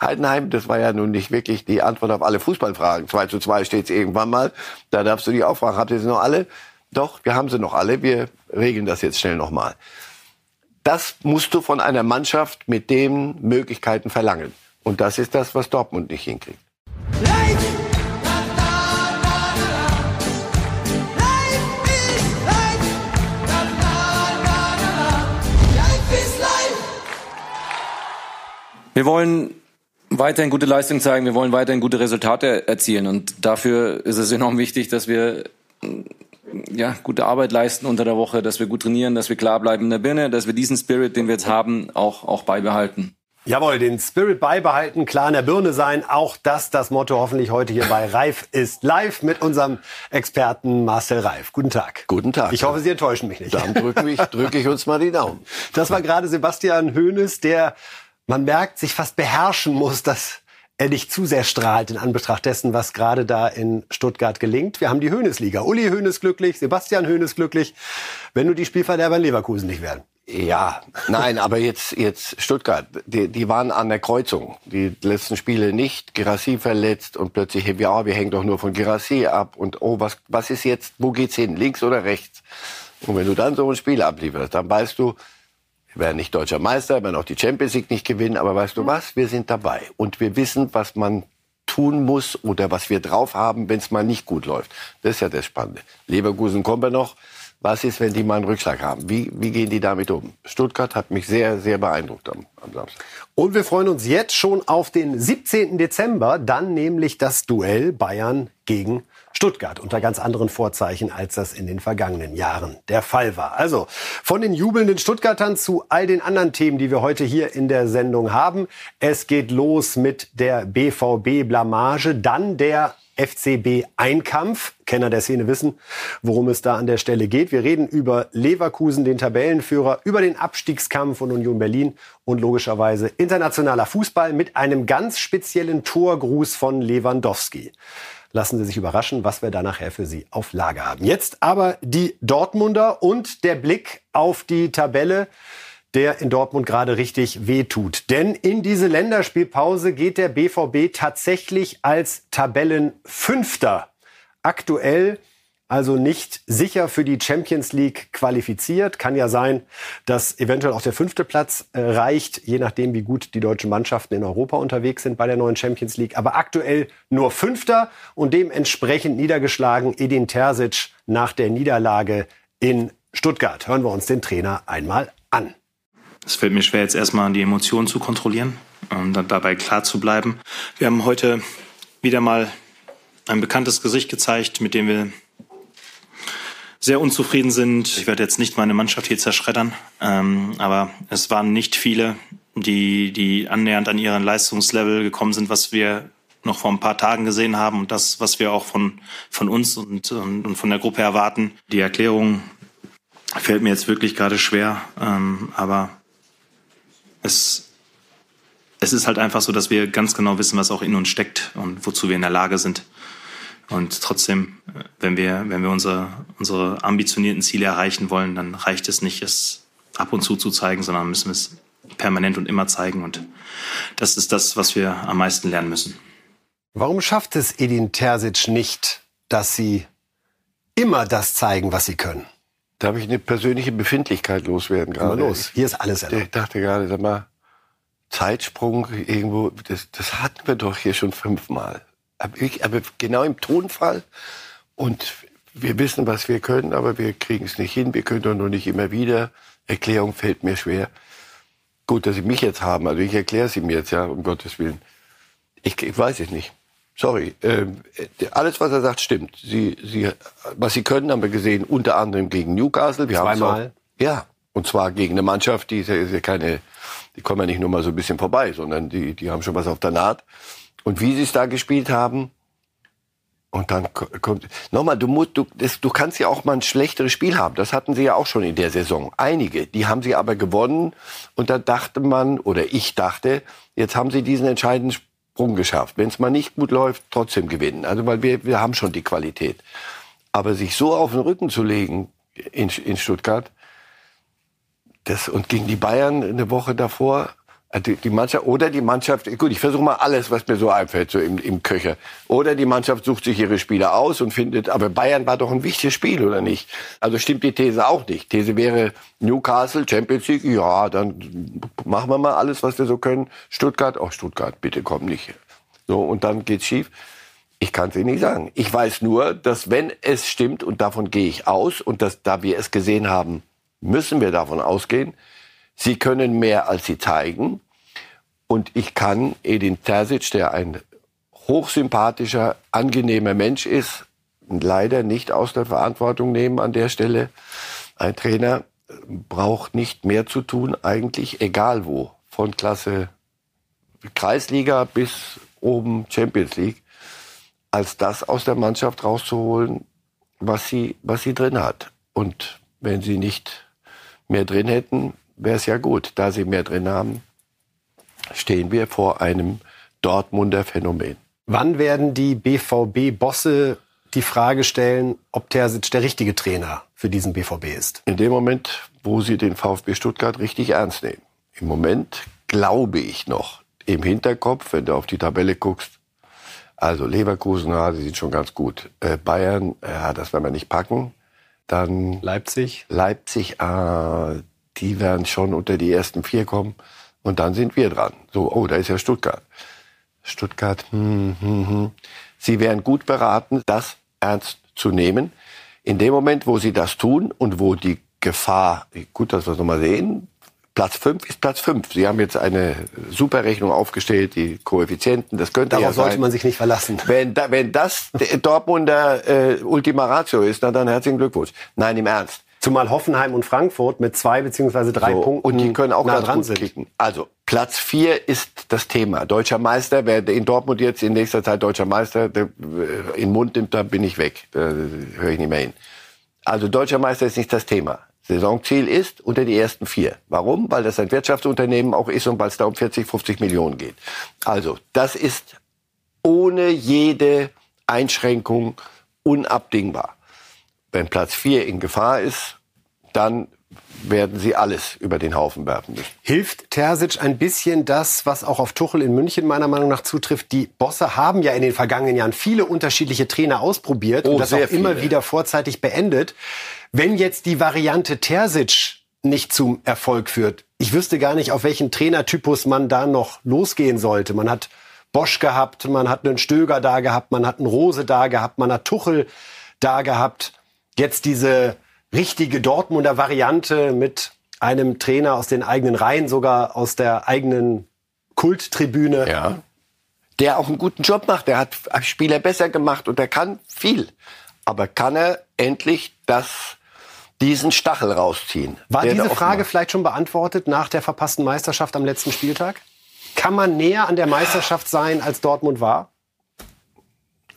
Heidenheim, das war ja nun nicht wirklich die Antwort auf alle Fußballfragen. 2 zu 2 steht es irgendwann mal. Da darfst du die auch fragen. Habt ihr sie noch alle? Doch, wir haben sie noch alle. Wir regeln das jetzt schnell nochmal. Das musst du von einer Mannschaft mit den Möglichkeiten verlangen. Und das ist das, was Dortmund nicht hinkriegt. Wir wollen weiterhin gute Leistung zeigen, wir wollen weiterhin gute Resultate erzielen. Und dafür ist es enorm wichtig, dass wir ja, gute Arbeit leisten unter der Woche, dass wir gut trainieren, dass wir klar bleiben in der Birne, dass wir diesen Spirit, den wir jetzt haben, auch, auch beibehalten. Jawohl, den Spirit beibehalten, klar in der Birne sein. Auch das das Motto hoffentlich heute hier bei Reif ist live mit unserem Experten Marcel Reif. Guten Tag. Guten Tag. Ich hoffe, Sie enttäuschen mich nicht. Dann drücke ich, drück ich uns mal die Daumen. Das war gerade Sebastian Hoeneß, der, man merkt, sich fast beherrschen muss, dass er nicht zu sehr strahlt in Anbetracht dessen, was gerade da in Stuttgart gelingt. Wir haben die Höhnesliga. Uli Höhnes glücklich, Sebastian Höhnes glücklich. Wenn nur die Spielverderber in Leverkusen nicht werden. Ja, nein, aber jetzt, jetzt Stuttgart, die, die waren an der Kreuzung. Die letzten Spiele nicht, Girassi verletzt und plötzlich, ja, wir hängen doch nur von Girassi ab und oh, was, was ist jetzt, wo geht's hin, links oder rechts? Und wenn du dann so ein Spiel ablieferst, dann weißt du, wir werden nicht deutscher Meister, wir werden auch die Champions League nicht gewinnen, aber weißt du was? Wir sind dabei. Und wir wissen, was man tun muss oder was wir drauf haben, wenn es mal nicht gut läuft. Das ist ja das Spannende. Leverkusen kommen wir noch. Was ist, wenn die mal einen Rückschlag haben? Wie, wie gehen die damit um? Stuttgart hat mich sehr, sehr beeindruckt am, am Samstag. Und wir freuen uns jetzt schon auf den 17. Dezember, dann nämlich das Duell Bayern gegen Stuttgart unter ganz anderen Vorzeichen, als das in den vergangenen Jahren der Fall war. Also von den jubelnden Stuttgartern zu all den anderen Themen, die wir heute hier in der Sendung haben. Es geht los mit der BVB-Blamage, dann der FCB Einkampf. Kenner der Szene wissen, worum es da an der Stelle geht. Wir reden über Leverkusen, den Tabellenführer, über den Abstiegskampf von Union Berlin und logischerweise internationaler Fußball mit einem ganz speziellen Torgruß von Lewandowski. Lassen Sie sich überraschen, was wir da nachher für Sie auf Lager haben. Jetzt aber die Dortmunder und der Blick auf die Tabelle der in Dortmund gerade richtig wehtut. Denn in diese Länderspielpause geht der BVB tatsächlich als Tabellenfünfter. Aktuell also nicht sicher für die Champions League qualifiziert. Kann ja sein, dass eventuell auch der fünfte Platz äh, reicht, je nachdem, wie gut die deutschen Mannschaften in Europa unterwegs sind bei der neuen Champions League. Aber aktuell nur Fünfter und dementsprechend niedergeschlagen Edin Terzic nach der Niederlage in Stuttgart. Hören wir uns den Trainer einmal an. Es fällt mir schwer, jetzt erstmal die Emotionen zu kontrollieren und dann dabei klar zu bleiben. Wir haben heute wieder mal ein bekanntes Gesicht gezeigt, mit dem wir sehr unzufrieden sind. Ich werde jetzt nicht meine Mannschaft hier zerschreddern, ähm, aber es waren nicht viele, die, die annähernd an ihren Leistungslevel gekommen sind, was wir noch vor ein paar Tagen gesehen haben und das, was wir auch von, von uns und, und, und von der Gruppe erwarten. Die Erklärung fällt mir jetzt wirklich gerade schwer, ähm, aber es, es ist halt einfach so, dass wir ganz genau wissen, was auch in uns steckt und wozu wir in der Lage sind. Und trotzdem, wenn wir, wenn wir unsere, unsere ambitionierten Ziele erreichen wollen, dann reicht es nicht, es ab und zu zu zeigen, sondern müssen wir es permanent und immer zeigen. Und das ist das, was wir am meisten lernen müssen. Warum schafft es Edin Terzic nicht, dass sie immer das zeigen, was sie können? Darf ich eine persönliche Befindlichkeit loswerden gerade? Immer los. Hier ist alles erlaubt. Ich dachte gerade, sag mal, Zeitsprung irgendwo, das, das hatten wir doch hier schon fünfmal aber genau im Tonfall. Und wir wissen, was wir können, aber wir kriegen es nicht hin. Wir können doch nur nicht immer wieder. Erklärung fällt mir schwer. Gut, dass Sie mich jetzt haben. Also ich erkläre sie mir jetzt, ja, um Gottes Willen. Ich, ich weiß es nicht. Sorry. Ähm, alles, was er sagt, stimmt. Sie, sie, was Sie können, haben wir gesehen, unter anderem gegen Newcastle. Wir Zweimal? Auch, ja. Und zwar gegen eine Mannschaft, die ist ja, ist ja keine, die kommen ja nicht nur mal so ein bisschen vorbei, sondern die, die haben schon was auf der Naht. Und wie sie es da gespielt haben. Und dann kommt, nochmal, du musst, du, das, du kannst ja auch mal ein schlechteres Spiel haben. Das hatten sie ja auch schon in der Saison. Einige. Die haben sie aber gewonnen. Und da dachte man, oder ich dachte, jetzt haben sie diesen entscheidenden Sprung geschafft. Wenn es mal nicht gut läuft, trotzdem gewinnen. Also, weil wir, wir haben schon die Qualität. Aber sich so auf den Rücken zu legen in, in Stuttgart, das, und gegen die Bayern eine Woche davor, die, die Mannschaft oder die Mannschaft, gut, ich versuche mal alles, was mir so einfällt, so im, im Köcher. Oder die Mannschaft sucht sich ihre Spieler aus und findet, aber Bayern war doch ein wichtiges Spiel, oder nicht? Also stimmt die These auch nicht. These wäre Newcastle, Champions League, ja, dann machen wir mal alles, was wir so können. Stuttgart, auch oh, Stuttgart, bitte komm nicht. So, und dann geht's schief. Ich kann es Ihnen nicht sagen. Ich weiß nur, dass wenn es stimmt, und davon gehe ich aus, und dass, da wir es gesehen haben, müssen wir davon ausgehen, Sie können mehr, als Sie zeigen. Und ich kann Edin Terzic, der ein hochsympathischer, angenehmer Mensch ist, leider nicht aus der Verantwortung nehmen an der Stelle. Ein Trainer braucht nicht mehr zu tun, eigentlich egal wo. Von Klasse Kreisliga bis oben Champions League als das aus der Mannschaft rauszuholen, was sie, was sie drin hat. Und wenn sie nicht mehr drin hätten, wäre es ja gut. Da sie mehr drin haben, stehen wir vor einem Dortmunder Phänomen. Wann werden die BVB-Bosse die Frage stellen, ob Terzic der richtige Trainer für diesen BVB ist? In dem Moment, wo sie den VfB Stuttgart richtig ernst nehmen. Im Moment glaube ich noch im Hinterkopf, wenn du auf die Tabelle guckst, also Leverkusen, ja, die sind schon ganz gut. Äh, Bayern, ja, das werden wir nicht packen. Dann Leipzig. Leipzig, ah, die werden schon unter die ersten vier kommen. Und dann sind wir dran. So, oh, da ist ja Stuttgart. Stuttgart, hm, hm, hm. Sie wären gut beraten, das ernst zu nehmen. In dem Moment, wo sie das tun und wo die Gefahr, gut, dass wir es nochmal sehen, Platz 5 ist Platz 5. Sie haben jetzt eine Superrechnung aufgestellt, die Koeffizienten, das könnte Darauf ja sollte man sich nicht verlassen. Wenn, da, wenn das Dortmunder äh, Ultima Ratio ist, dann, dann herzlichen Glückwunsch. Nein, im Ernst. Zumal Hoffenheim und Frankfurt mit zwei beziehungsweise drei so, Punkten und die können auch nah dran sind. Kicken. Also Platz vier ist das Thema. Deutscher Meister, wer in Dortmund jetzt in nächster Zeit deutscher Meister äh, in den Mund nimmt, da bin ich weg. Da höre ich nicht mehr hin. Also deutscher Meister ist nicht das Thema. Saisonziel ist unter die ersten vier. Warum? Weil das ein Wirtschaftsunternehmen auch ist und weil es da um 40, 50 Millionen geht. Also, das ist ohne jede Einschränkung unabdingbar. Wenn Platz vier in Gefahr ist, dann werden sie alles über den Haufen werfen müssen. Hilft Terzic ein bisschen das, was auch auf Tuchel in München meiner Meinung nach zutrifft? Die Bosse haben ja in den vergangenen Jahren viele unterschiedliche Trainer ausprobiert oh, und das auch viele. immer wieder vorzeitig beendet. Wenn jetzt die Variante Terzic nicht zum Erfolg führt, ich wüsste gar nicht, auf welchen Trainertypus man da noch losgehen sollte. Man hat Bosch gehabt, man hat einen Stöger da gehabt, man hat einen Rose da gehabt, man hat Tuchel da gehabt. Jetzt diese richtige Dortmunder Variante mit einem Trainer aus den eigenen Reihen, sogar aus der eigenen Kulttribüne. Ja. Der auch einen guten Job macht. Der hat Spieler besser gemacht und der kann viel. Aber kann er endlich das, diesen Stachel rausziehen? War diese Frage vielleicht schon beantwortet nach der verpassten Meisterschaft am letzten Spieltag? Kann man näher an der Meisterschaft sein, als Dortmund war?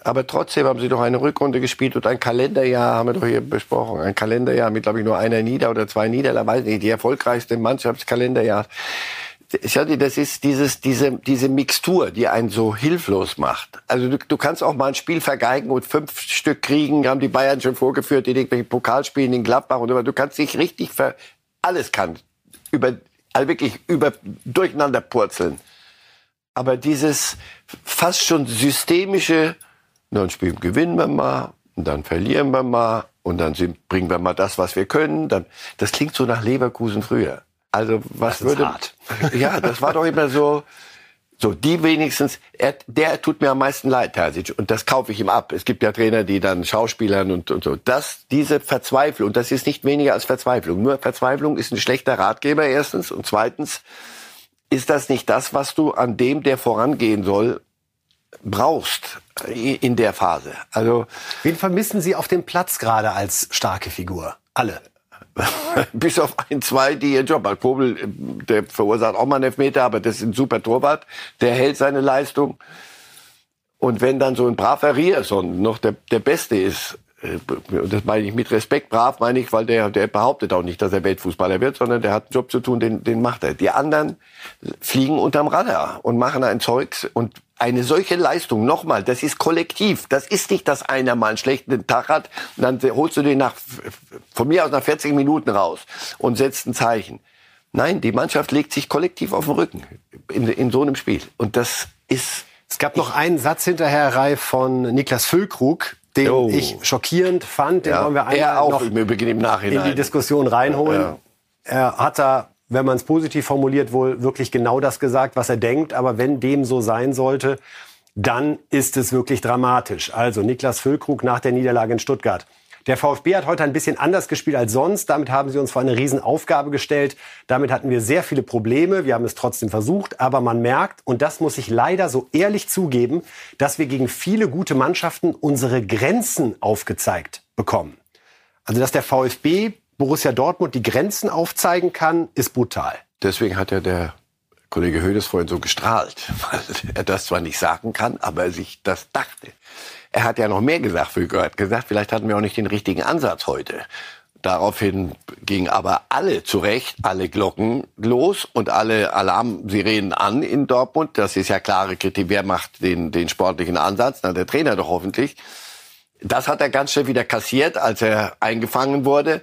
Aber trotzdem haben sie doch eine Rückrunde gespielt und ein Kalenderjahr haben wir doch hier besprochen. Ein Kalenderjahr mit, glaube ich, nur einer Nieder- oder zwei Niederlagen, weiß nicht, die erfolgreichste Mannschaftskalenderjahr. Das ist dieses, diese, diese Mixtur, die einen so hilflos macht. Also du, du kannst auch mal ein Spiel vergeigen und fünf Stück kriegen, haben die Bayern schon vorgeführt in irgendwelchen Pokalspielen in Gladbach und du kannst dich richtig ver, alles kann über, also wirklich über, durcheinander purzeln. Aber dieses fast schon systemische, dann spielen, gewinnen wir mal und dann verlieren wir mal und dann sind, bringen wir mal das, was wir können. Dann, das klingt so nach Leverkusen früher. Also was das würde? Hart. Ja, das war doch immer so. So, die wenigstens, er, der tut mir am meisten leid, Terzic, und das kaufe ich ihm ab. Es gibt ja Trainer, die dann Schauspielern und, und so. Das, diese Verzweiflung, das ist nicht weniger als Verzweiflung. Nur Verzweiflung ist ein schlechter Ratgeber erstens und zweitens ist das nicht das, was du an dem, der vorangehen soll, brauchst in der Phase. Also wen vermissen Sie auf dem Platz gerade als starke Figur? Alle. Bis auf ein, zwei, die ihren Job machen. Kobel, der verursacht auch mal einen Elfmeter, aber das ist ein super Torwart. Der hält seine Leistung. Und wenn dann so ein braver Rierson noch der, der Beste ist, äh, und das meine ich mit Respekt, brav meine ich, weil der, der behauptet auch nicht, dass er Weltfußballer wird, sondern der hat einen Job zu tun, den, den macht er. Die anderen fliegen unterm Radar und machen ein Zeugs und eine solche Leistung, nochmal, das ist kollektiv. Das ist nicht, dass einer mal einen schlechten Tag hat, und dann holst du den nach, von mir aus nach 40 Minuten raus und setzt ein Zeichen. Nein, die Mannschaft legt sich kollektiv auf den Rücken in, in so einem Spiel. Und das ist. Es gab noch einen Satz hinterher, Reif, von Niklas Füllkrug, den oh. ich schockierend fand. Den ja, wollen wir einmal auch noch im Übrigen im Nachhinein. in die Diskussion reinholen. Ja. Er hat da, wenn man es positiv formuliert, wohl wirklich genau das gesagt, was er denkt. Aber wenn dem so sein sollte, dann ist es wirklich dramatisch. Also Niklas Füllkrug nach der Niederlage in Stuttgart. Der VfB hat heute ein bisschen anders gespielt als sonst. Damit haben sie uns vor eine Riesenaufgabe gestellt. Damit hatten wir sehr viele Probleme. Wir haben es trotzdem versucht. Aber man merkt, und das muss ich leider so ehrlich zugeben, dass wir gegen viele gute Mannschaften unsere Grenzen aufgezeigt bekommen. Also, dass der VfB Borussia Dortmund die Grenzen aufzeigen kann, ist brutal. Deswegen hat ja der Kollege Hödes vorhin so gestrahlt, weil er das zwar nicht sagen kann, aber er sich das dachte. Er hat ja noch mehr gesagt, Füger hat gesagt, vielleicht hatten wir auch nicht den richtigen Ansatz heute. Daraufhin gingen aber alle zurecht, alle Glocken los und alle Alarmsirenen an in Dortmund. Das ist ja klare Kritik. Wer macht den, den sportlichen Ansatz? Na, der Trainer doch hoffentlich. Das hat er ganz schnell wieder kassiert, als er eingefangen wurde.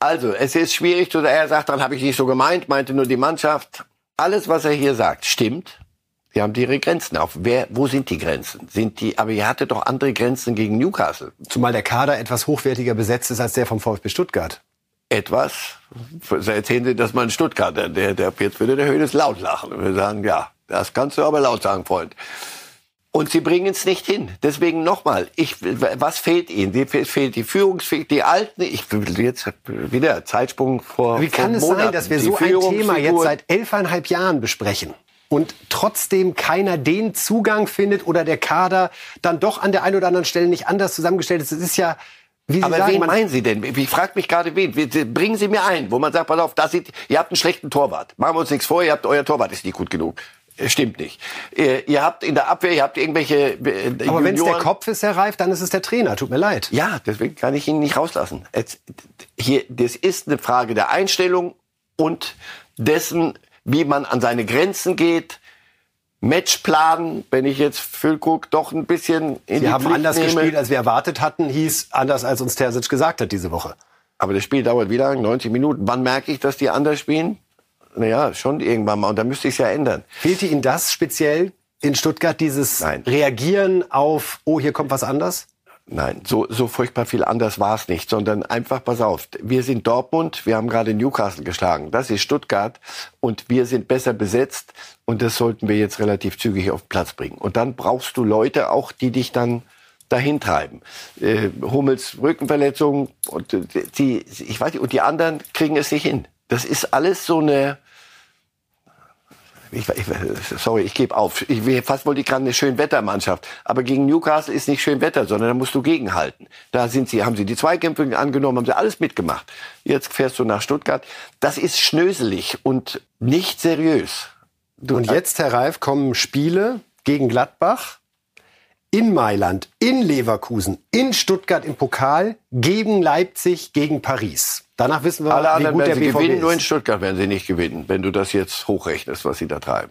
Also, es ist schwierig. Er sagt, dann habe ich nicht so gemeint, meinte nur die Mannschaft. Alles, was er hier sagt, stimmt. Die haben ihre Grenzen auf. Wer, wo sind die Grenzen? Sind die, aber ihr hattet doch andere Grenzen gegen Newcastle. Zumal der Kader etwas hochwertiger besetzt ist als der vom VfB Stuttgart. Etwas? Erzählen Sie das mal in Stuttgart. Der, der, jetzt würde der Höhnes laut lachen. Und wir sagen, ja, das kannst du aber laut sagen, Freund. Und sie bringen es nicht hin. Deswegen nochmal, ich, was fehlt ihnen? Die, fehlt die Führungsfähigkeit, die Alten, ich will jetzt wieder Zeitsprung vor Wie kann vor es Monaten. sein, dass wir Die so ein Thema jetzt seit elfeinhalb Jahren besprechen? Und trotzdem keiner den Zugang findet oder der Kader dann doch an der einen oder anderen Stelle nicht anders zusammengestellt ist. Es ist ja, wie Sie Aber sagen, wen meinen Sie denn? Ich frage mich gerade, wen? Bringen Sie mir ein, wo man sagt, pass auf, das sieht, ihr habt einen schlechten Torwart. Machen wir uns nichts vor, ihr habt, euer Torwart ist nicht gut genug. Äh, Stimmt nicht. Ihr, ihr habt in der Abwehr, ihr habt irgendwelche äh, aber wenn es der Kopf ist, Herr Reif, dann ist es der Trainer. Tut mir leid. Ja, deswegen kann ich ihn nicht rauslassen. Jetzt, hier, das ist eine Frage der Einstellung und dessen, wie man an seine Grenzen geht. Matchplan, wenn ich jetzt Füllkrug doch ein bisschen in die Wir haben Pflicht anders nehme. gespielt, als wir erwartet hatten, hieß anders, als uns Terzic gesagt hat diese Woche. Aber das Spiel dauert wie lange? 90 Minuten. Wann merke ich, dass die anders spielen? Naja, schon irgendwann mal. Und da müsste ich es ja ändern. Fehlte Ihnen das speziell in Stuttgart, dieses Nein. Reagieren auf, oh, hier kommt was anders? Nein, so, so furchtbar viel anders war es nicht, sondern einfach, pass auf, wir sind Dortmund, wir haben gerade Newcastle geschlagen, das ist Stuttgart und wir sind besser besetzt und das sollten wir jetzt relativ zügig auf den Platz bringen. Und dann brauchst du Leute auch, die dich dann dahin treiben. Äh, Hummels Rückenverletzung und äh, die, ich weiß nicht, und die anderen kriegen es nicht hin. Das ist alles so eine, ich, ich, sorry, ich gebe auf. Ich fast wollte ich gerade eine Schönwettermannschaft. Aber gegen Newcastle ist nicht Schönwetter, sondern da musst du gegenhalten. Da sind sie, haben sie die Zweikämpfe angenommen, haben sie alles mitgemacht. Jetzt fährst du nach Stuttgart. Das ist schnöselig und nicht seriös. Du, Und jetzt, Herr Reif, kommen Spiele gegen Gladbach, in Mailand, in Leverkusen, in Stuttgart im Pokal, gegen Leipzig, gegen Paris. Danach wissen wir, alle wie anderen gut der werden sie BVB gewinnen, nur in ist. Stuttgart werden sie nicht gewinnen, wenn du das jetzt hochrechnest, was sie da treiben.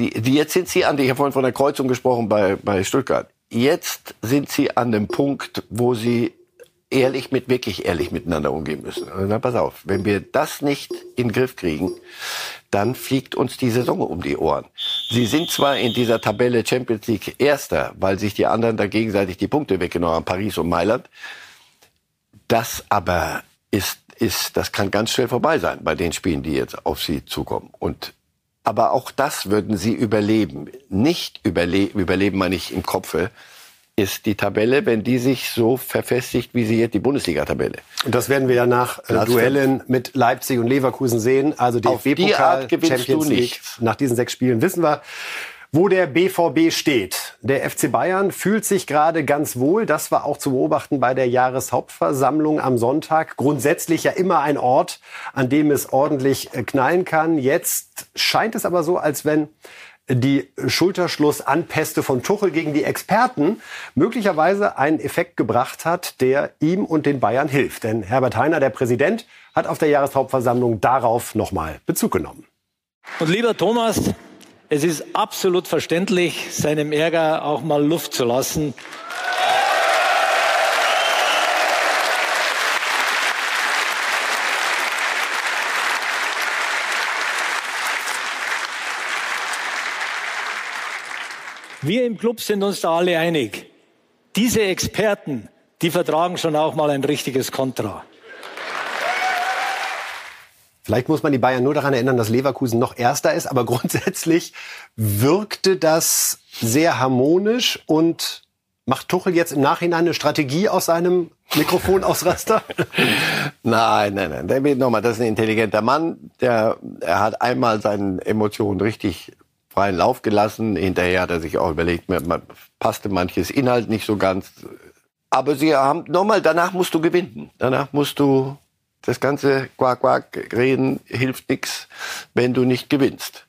Die, die jetzt sind sie an, ich habe vorhin von der Kreuzung gesprochen bei, bei Stuttgart. Jetzt sind sie an dem Punkt, wo sie ehrlich mit, wirklich ehrlich miteinander umgehen müssen. Also, na, pass auf, wenn wir das nicht in den Griff kriegen, dann fliegt uns die Saison um die Ohren. Sie sind zwar in dieser Tabelle Champions League Erster, weil sich die anderen da gegenseitig die Punkte weggenommen haben, Paris und Mailand. Das aber ist, ist, das kann ganz schnell vorbei sein bei den Spielen, die jetzt auf sie zukommen. Und, aber auch das würden sie überleben. Nicht überleben, überleben meine ich im Kopfe, ist die Tabelle, wenn die sich so verfestigt, wie sie jetzt die Bundesliga-Tabelle. Und das werden wir ja nach äh, Duellen mit Leipzig und Leverkusen sehen. Also Auf die DFB-Pokal, gewinnst Champions League. Nach diesen sechs Spielen wissen wir, wo der BVB steht. Der FC Bayern fühlt sich gerade ganz wohl. Das war auch zu beobachten bei der Jahreshauptversammlung am Sonntag. Grundsätzlich ja immer ein Ort, an dem es ordentlich äh, knallen kann. Jetzt scheint es aber so, als wenn die Schulterschlussanpäste von Tuchel gegen die Experten möglicherweise einen Effekt gebracht hat, der ihm und den Bayern hilft. Denn Herbert Heiner, der Präsident, hat auf der Jahreshauptversammlung darauf nochmal Bezug genommen. Und lieber Thomas, es ist absolut verständlich, seinem Ärger auch mal Luft zu lassen. Wir im Club sind uns da alle einig. Diese Experten, die vertragen schon auch mal ein richtiges Kontra. Vielleicht muss man die Bayern nur daran erinnern, dass Leverkusen noch Erster ist, aber grundsätzlich wirkte das sehr harmonisch und macht Tuchel jetzt im Nachhinein eine Strategie aus seinem Mikrofonausraster? nein, nein, nein. Der nochmal, das ist ein intelligenter Mann. Der, er hat einmal seinen Emotionen richtig freien Lauf gelassen. Hinterher hat er sich auch überlegt, man, passte manches Inhalt nicht so ganz. Aber sie haben nochmal, danach musst du gewinnen. Danach musst du das ganze Quack Quack reden hilft nichts, wenn du nicht gewinnst.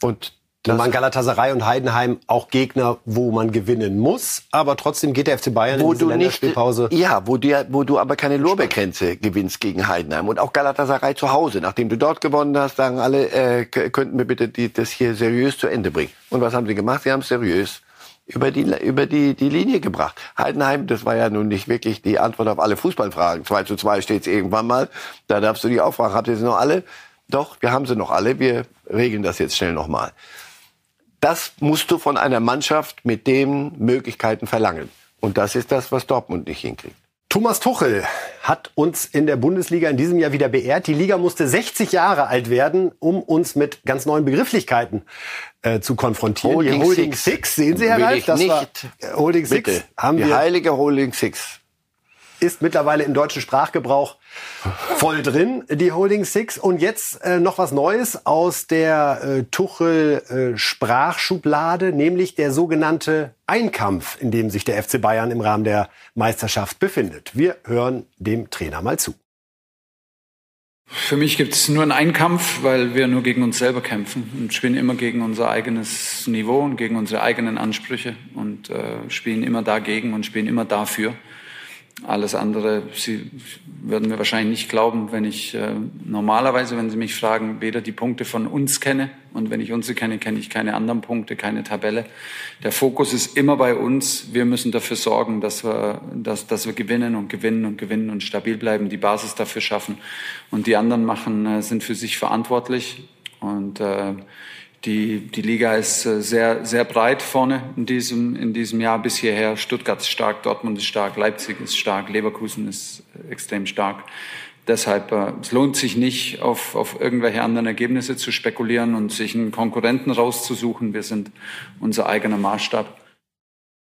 Und das waren Galatasaray und Heidenheim auch Gegner, wo man gewinnen muss, aber trotzdem geht der FC Bayern wo in du Länderspielpause. Nicht, ja, wo, dir, wo du aber keine Lorbeergrenze gewinnst gegen Heidenheim und auch Galatasaray zu Hause. Nachdem du dort gewonnen hast, sagen alle, äh, könnten wir bitte die, das hier seriös zu Ende bringen. Und was haben sie gemacht? Sie haben es seriös über die, über die, die Linie gebracht. Heidenheim, das war ja nun nicht wirklich die Antwort auf alle Fußballfragen. 2 zu 2 steht es irgendwann mal. Da darfst du die auch fragen. Habt ihr sie noch alle? Doch, wir haben sie noch alle. Wir regeln das jetzt schnell nochmal. Das musst du von einer Mannschaft mit den Möglichkeiten verlangen. Und das ist das, was Dortmund nicht hinkriegt. Thomas Tuchel hat uns in der Bundesliga in diesem Jahr wieder beehrt. Die Liga musste 60 Jahre alt werden, um uns mit ganz neuen Begrifflichkeiten äh, zu konfrontieren. Holding die Holding Six. Six, sehen Sie, Herr ich Das nicht. war Holding Bitte. Six. Haben die wir heilige Holding Six. ist mittlerweile im deutschen Sprachgebrauch voll drin, die Holding Six. Und jetzt äh, noch was Neues aus der äh, Tuchel-Sprachschublade, nämlich der sogenannte Einkampf, in dem sich der FC Bayern im Rahmen der Meisterschaft befindet. Wir hören dem Trainer mal zu. Für mich gibt es nur einen Einkampf, weil wir nur gegen uns selber kämpfen und spielen immer gegen unser eigenes Niveau und gegen unsere eigenen Ansprüche und äh, spielen immer dagegen und spielen immer dafür. Alles andere, Sie würden mir wahrscheinlich nicht glauben, wenn ich äh, normalerweise, wenn Sie mich fragen, weder die Punkte von uns kenne und wenn ich unsere kenne, kenne ich keine anderen Punkte, keine Tabelle. Der Fokus ist immer bei uns. Wir müssen dafür sorgen, dass wir, dass, dass wir gewinnen und gewinnen und gewinnen und stabil bleiben, die Basis dafür schaffen. Und die anderen machen, äh, sind für sich verantwortlich und äh, die, die Liga ist äh, sehr, sehr breit vorne in diesem, in diesem Jahr bis hierher. Stuttgart ist stark, Dortmund ist stark, Leipzig ist stark, Leverkusen ist extrem stark. Deshalb, äh, es lohnt sich nicht, auf, auf irgendwelche anderen Ergebnisse zu spekulieren und sich einen Konkurrenten rauszusuchen. Wir sind unser eigener Maßstab.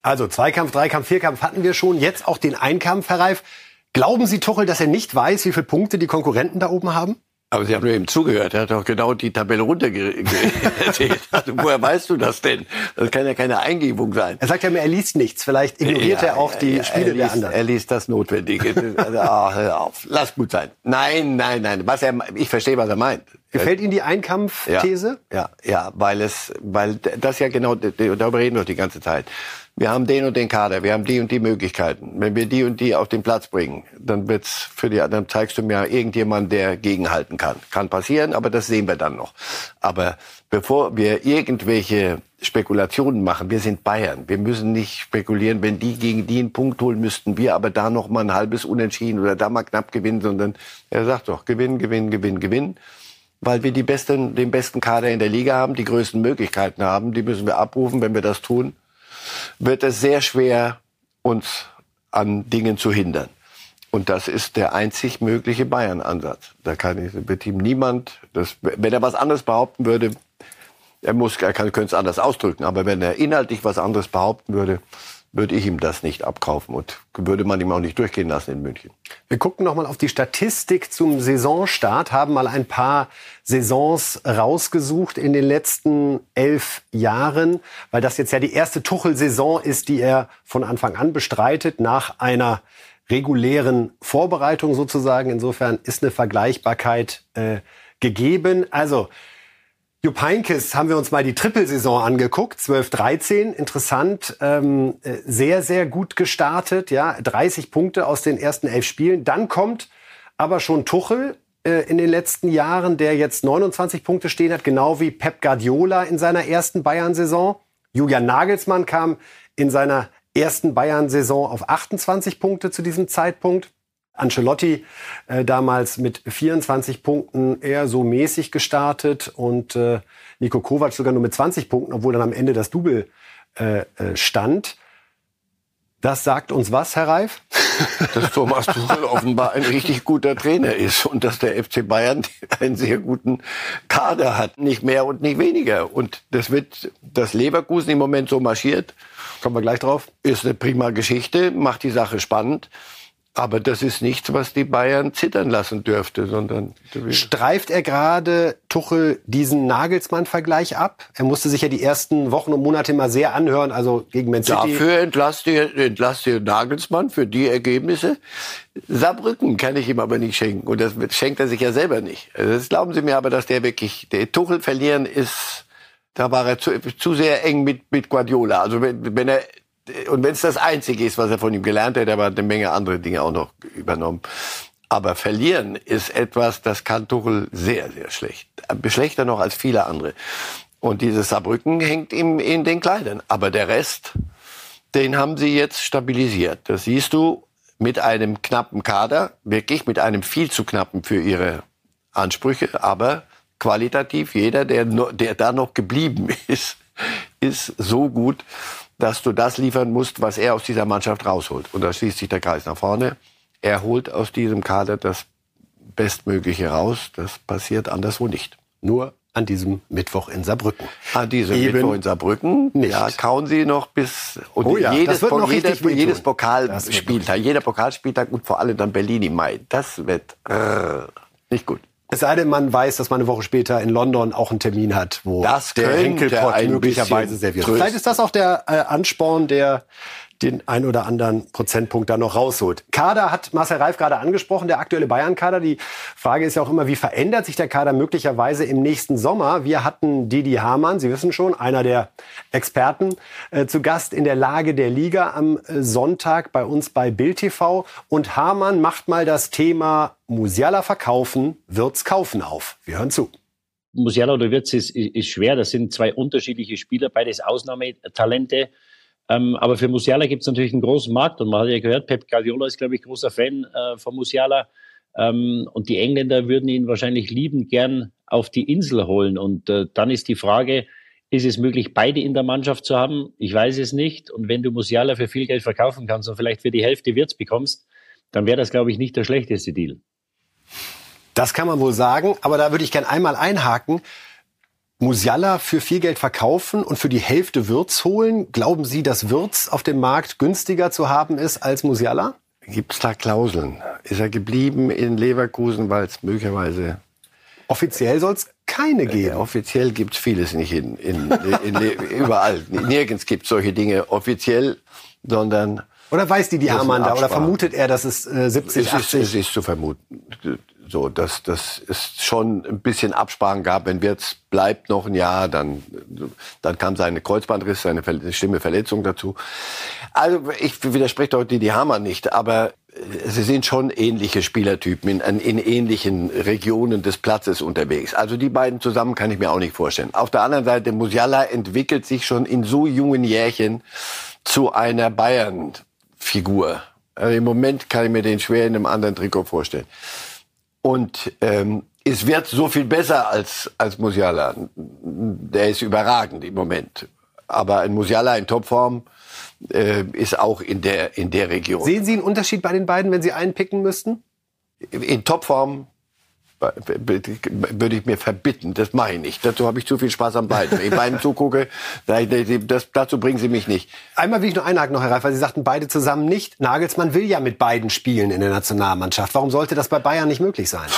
Also Zweikampf, Dreikampf, Vierkampf hatten wir schon. Jetzt auch den Einkampf, Herr Reif. Glauben Sie, Tuchel, dass er nicht weiß, wie viele Punkte die Konkurrenten da oben haben? Aber Sie haben nur eben zugehört. Er hat doch genau die Tabelle runtergezählt. Also, woher weißt du das denn? Das kann ja keine Eingebung sein. Er sagt ja mir, er liest nichts. Vielleicht ignoriert Ja, er auch die ja, Spiele er liest, der anderen. Er liest das Notwendige. Also, ah, hör auf. Lass gut sein. Nein, nein, nein. Was er, ich verstehe, was er meint. Gefällt Ihnen die Einkampfthese? Ja, ja, weil es, weil das ja genau, darüber reden wir die ganze Zeit. Wir haben den und den Kader, wir haben die und die Möglichkeiten. Wenn wir die und die auf den Platz bringen, dann wird's für die, dann zeigst du mir irgendjemand, der gegenhalten kann. Kann passieren, aber das sehen wir dann noch. Aber bevor wir irgendwelche Spekulationen machen, wir sind Bayern. Wir müssen nicht spekulieren, wenn die gegen die einen Punkt holen, müssten wir aber da noch mal ein halbes Unentschieden oder da mal knapp gewinnen, sondern er sagt doch, gewinnen, gewinnen, gewinnen, gewinnen weil wir die besten, den besten Kader in der Liga haben, die größten Möglichkeiten haben. Die müssen wir abrufen. Wenn wir das tun, wird es sehr schwer, uns an Dingen zu hindern. Und das ist der einzig mögliche Bayern-Ansatz. Da kann ich, wird ihm niemand, das, wenn er was anderes behaupten würde, er muss, er kann, könnte es anders ausdrücken, aber wenn er inhaltlich was anderes behaupten würde, würde ich ihm das nicht abkaufen und würde man ihm auch nicht durchgehen lassen in München. Wir gucken noch mal auf die Statistik zum Saisonstart, haben mal ein paar Saisons rausgesucht in den letzten elf Jahren, weil das jetzt ja die erste Tuchel-Saison ist, die er von Anfang an bestreitet, nach einer regulären Vorbereitung sozusagen. Insofern ist eine Vergleichbarkeit äh, gegeben. Also Jupp Heynckes haben wir uns mal die Trippelsaison angeguckt, 12, 13, interessant, ähm, äh, sehr, sehr gut gestartet, ja, 30 Punkte aus den ersten elf Spielen. Dann kommt aber schon Tuchel äh, in den letzten Jahren, der jetzt 29 Punkte stehen hat, genau wie Pep Guardiola in seiner ersten Bayern-Saison. Julian Nagelsmann kam in seiner ersten Bayern-Saison auf 28 Punkte zu diesem Zeitpunkt. Ancelotti äh, damals mit 24 Punkten eher so mäßig gestartet und äh, Nico Kovac sogar nur mit 20 Punkten, obwohl dann am Ende das Double äh, äh stand. Das sagt uns was, Herr Reif? Dass Thomas Tuchel offenbar ein richtig guter Trainer ist und dass der FC Bayern einen sehr guten Kader hat. Nicht mehr und nicht weniger. Und das wird, dass Leverkusen im Moment so marschiert. Kommen wir gleich drauf. Ist eine prima Geschichte, macht die Sache spannend. Aber das ist nichts, was die Bayern zittern lassen dürfte, sondern streift er gerade Tuchel diesen Nagelsmann-Vergleich ab? Er musste sich ja die ersten Wochen und Monate mal sehr anhören, also gegen Man City. Dafür entlasste, entlasste Nagelsmann für die Ergebnisse. Saarbrücken kann ich ihm aber nicht schenken und das schenkt er sich ja selber nicht. Also das glauben Sie mir aber, dass der wirklich der Tuchel verlieren ist. Da war er zu, zu sehr eng mit, mit Guardiola. Also wenn, wenn er und wenn es das Einzige ist, was er von ihm gelernt hat, er hat eine Menge andere Dinge auch noch übernommen. Aber verlieren ist etwas, das kann Tuchel sehr, sehr schlecht. Schlechter noch als viele andere. Und dieses Saarbrücken hängt ihm in den Kleidern. Aber der Rest, den haben sie jetzt stabilisiert. Das siehst du mit einem knappen Kader, wirklich mit einem viel zu knappen für ihre Ansprüche, aber qualitativ jeder, der, der da noch geblieben ist, ist so gut, dass du das liefern musst, was er aus dieser Mannschaft rausholt. Und da schließt sich der Kreis nach vorne. Er holt aus diesem Kader das Bestmögliche raus. Das passiert anderswo nicht. Nur an diesem Mittwoch in Saarbrücken. An diesem Eben Mittwoch in Saarbrücken. Nicht. Ja, kauen Sie noch bis und oh ja, jedes, das jedes, jedes Pokalspieltag, jeder Pokalspieltag und vor allem dann Berlin im Mai. Das wird äh, nicht gut. Es sei denn, man weiß, dass man eine Woche später in London auch einen Termin hat, wo das der Henkelpott möglicherweise serviert. Vielleicht ist das auch der äh, Ansporn, der den ein oder anderen Prozentpunkt da noch rausholt. Kader hat Marcel Reif gerade angesprochen, der aktuelle Bayern-Kader. Die Frage ist ja auch immer, wie verändert sich der Kader möglicherweise im nächsten Sommer? Wir hatten Didi Hamann, Sie wissen schon, einer der Experten, äh, zu Gast in der Lage der Liga am äh, Sonntag bei uns bei Bild TV. Und Hamann macht mal das Thema Musiala verkaufen, wird's kaufen auf. Wir hören zu. Musiala oder Wirtz ist, ist schwer. Das sind zwei unterschiedliche Spieler, beides Ausnahmetalente. Ähm, aber für Musiala gibt es natürlich einen großen Markt und man hat ja gehört, Pep Guardiola ist, glaube ich, großer Fan äh, von Musiala. Ähm, und die Engländer würden ihn wahrscheinlich liebend gern auf die Insel holen. Und äh, dann ist die Frage, ist es möglich, beide in der Mannschaft zu haben? Ich weiß es nicht. Und wenn du Musiala für viel Geld verkaufen kannst und vielleicht für die Hälfte Wirts bekommst, dann wäre das, glaube ich, nicht der schlechteste Deal. Das kann man wohl sagen, aber da würde ich gern einmal einhaken. Musiala für viel Geld verkaufen und für die Hälfte Würz holen? Glauben Sie, dass Würz auf dem Markt günstiger zu haben ist als Musiala? Gibt es da Klauseln? Ist er geblieben in Leverkusen, weil es möglicherweise... Offiziell soll es keine geben. Ja, offiziell gibt es vieles nicht in, in, in, überall. Nirgends gibt es solche Dinge offiziell, sondern... Oder weiß die die Hamann da? Oder vermutet er, dass es äh, 70, es 80... Ist, es ist zu vermuten so, dass, dass es schon ein bisschen Absprachen gab. Wenn Wirtz bleibt noch ein Jahr, dann, dann kam seine Kreuzbandriss, seine Stimmeverletzung dazu. Also ich widerspreche doch die Hammer nicht, aber sie sind schon ähnliche Spielertypen in, in ähnlichen Regionen des Platzes unterwegs. Also die beiden zusammen kann ich mir auch nicht vorstellen. Auf der anderen Seite, Musiala entwickelt sich schon in so jungen Jährchen zu einer Bayern-Figur. Also Im Moment kann ich mir den schwer in einem anderen Trikot vorstellen. Und ähm, es wird so viel besser als, als Musiala. Der ist überragend im Moment. Aber ein Musiala in Topform äh, ist auch in der, in der Region. Sehen Sie einen Unterschied bei den beiden, wenn Sie einen picken müssten? In Topform würde ich mir verbitten. Das mache ich nicht. Dazu habe ich zu viel Spaß am beiden. Wenn ich beiden zugucke, das, dazu bringen sie mich nicht. Einmal will ich nur einhaken noch, Herr Reif, weil Sie sagten beide zusammen nicht. Nagelsmann will ja mit beiden spielen in der Nationalmannschaft. Warum sollte das bei Bayern nicht möglich sein?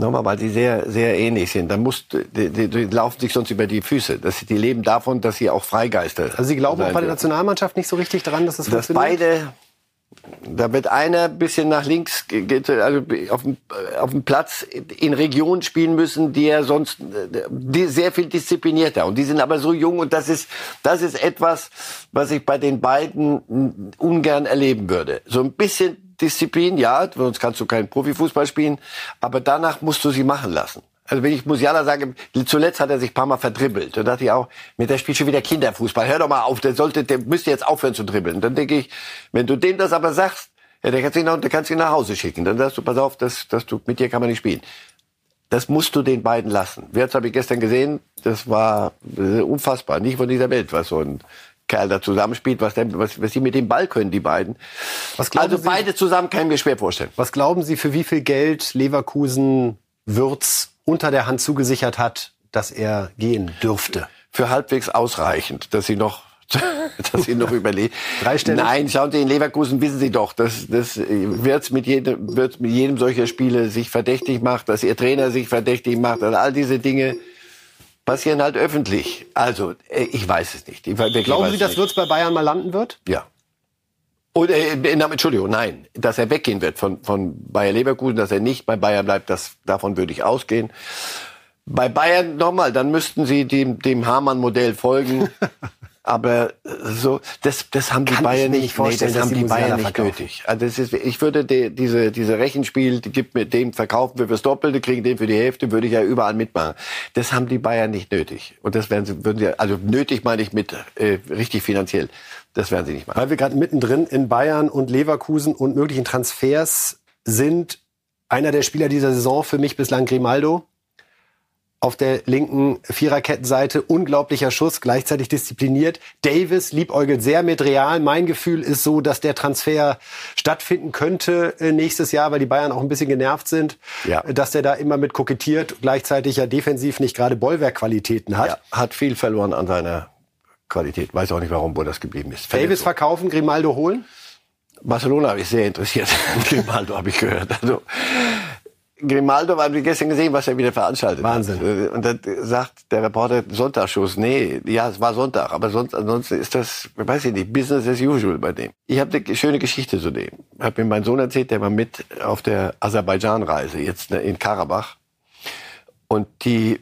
Nochmal, weil sie sehr, sehr ähnlich sind. Dann muss, die, die, die laufen sich sonst über die Füße. Das, die leben davon, dass sie auch Freigeister Also Sie glauben auch bei der Nationalmannschaft nicht so richtig dran, dass es das dass beide da wird einer ein bisschen nach links, also auf dem, auf dem Platz in Regionen spielen müssen, die er sonst die sehr viel disziplinierter. Und die sind aber so jung und das ist, das ist etwas, was ich bei den beiden ungern erleben würde. So ein bisschen Disziplin, ja, sonst kannst du keinen Profifußball spielen, aber danach musst du sie machen lassen. Also wenn ich Musiala sage, zuletzt hat er sich ein paar Mal verdribbelt. Da dachte ich auch, mit der spielt schon wieder Kinderfußball. Hör doch mal auf, der sollte, der müsste jetzt aufhören zu dribbeln. Dann denke ich, wenn du dem das aber sagst, ja, der kannst ihn nach, der kannst ihn nach Hause schicken. Dann sagst du, pass auf, das, das du, mit dir kann man nicht spielen. Das musst du den beiden lassen. Jetzt habe ich gestern gesehen, das war unfassbar. Nicht von dieser Welt, was so ein Kerl da zusammenspielt, was, der, was, was sie mit dem Ball können, die beiden. Also Sie- beide zusammen kann ich mir schwer vorstellen. Was glauben Sie, für wie viel Geld Leverkusen Würz unter der Hand zugesichert hat, dass er gehen dürfte? Für halbwegs ausreichend, dass sie noch dass sie noch überleben. Dreistellig? Nein, schauen Sie, in Leverkusen wissen Sie doch, dass das wird mit jedem, wird mit jedem solcher Spiele sich verdächtig macht, dass Ihr Trainer sich verdächtig macht, und all diese Dinge passieren halt öffentlich. Also, äh, ich weiß es nicht. Ich Glauben Sie, dass. Würz bei Bayern mal landen wird? Ja. Oder, äh, Entschuldigung, nein, dass er weggehen wird von, von Bayer Leverkusen, dass er nicht bei Bayern bleibt, das, davon würde ich ausgehen. Bei Bayern nochmal, dann müssten sie dem, dem Hamann-Modell folgen. Aber äh, so, das, das haben die Kann Bayern mir nicht, vorstellen, nee, das haben die die Bayern nicht verkaufen. nötig. Also das ist, ich würde die, diese, diese Rechenspiel, die gibt mit dem verkaufen wir fürs Doppelte, kriegen den für die Hälfte, würde ich ja überall mitmachen. Das haben die Bayern nicht nötig. Und das werden sie, würden sie, also nötig meine ich mit äh, richtig finanziell. Das werden sie nicht machen. Weil wir gerade mittendrin in Bayern und Leverkusen und möglichen Transfers sind, einer der Spieler dieser Saison für mich bislang Grimaldo. Auf der linken Viererkettenseite unglaublicher Schuss, gleichzeitig diszipliniert. Davis liebäugelt sehr mit Real. Mein Gefühl ist so, dass der Transfer stattfinden könnte äh, nächstes Jahr, weil die Bayern auch ein bisschen genervt sind, Ja. äh, dass der da immer mit kokettiert, gleichzeitig ja defensiv nicht gerade Bollwerkqualitäten hat. Ja, hat viel verloren an seiner Qualität. Weiß auch nicht, warum, wo das geblieben ist. Davis Verletzung. verkaufen, Grimaldo holen? Barcelona habe ich sehr interessiert. Grimaldo habe ich gehört. Also, Grimaldo, haben wir gestern gesehen, was er wieder veranstaltet Wahnsinn. hat. Und dann sagt der Reporter, Sonntagsschuss. Nee, ja, es war Sonntag. Aber sonst, ansonsten ist das, weiß ich nicht, Business as usual bei dem. Ich habe eine schöne Geschichte zu dem. Hat mir mein Sohn erzählt, der war mit auf der Aserbaidschan-Reise, jetzt in Karabach. Und die,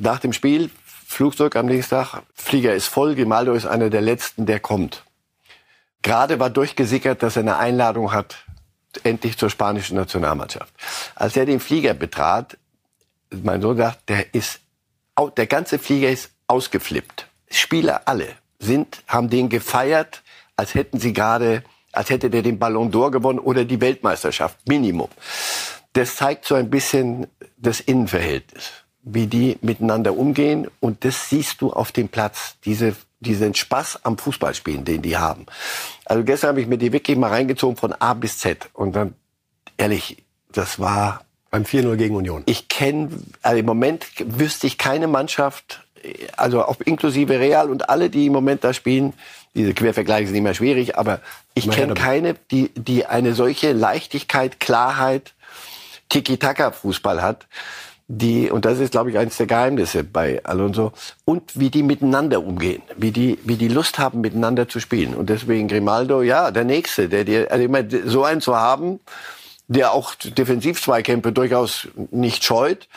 nach dem Spiel, Flugzeug am nächsten Tag, Flieger ist voll, Grimaldo ist einer der letzten, der kommt. Gerade war durchgesickert, dass er eine Einladung hat, endlich zur spanischen Nationalmannschaft. Als er den Flieger betrat, mein Sohn sagt, der ist, der ganze Flieger ist ausgeflippt. Spieler alle sind, haben den gefeiert, als hätten sie gerade, als hätte der den Ballon d'Or gewonnen oder die Weltmeisterschaft. Minimum. Das zeigt so ein bisschen das Innenverhältnis, wie die miteinander umgehen. Und das siehst du auf dem Platz, diese, diesen Spaß am Fußballspielen, den die haben. Also gestern habe ich mir die wirklich mal reingezogen von A bis Z. Und dann, ehrlich, das war Beim 4-0 gegen Union. ich kenne, also im Moment wüsste ich keine Mannschaft, also auch inklusive Real und alle, die im Moment da spielen, diese Quervergleiche sind immer schwierig, aber ich kenne keine, die, die eine solche Leichtigkeit, Klarheit, Tiki-Taka-Fußball hat, die, und das ist, glaube ich, eines der Geheimnisse bei Alonso, und wie die miteinander umgehen, wie die, wie die Lust haben, miteinander zu spielen. Und deswegen Grimaldo, ja, der Nächste, der dir, also ich meine, so einen zu haben, der auch Defensivzweikämpfe durchaus nicht scheut,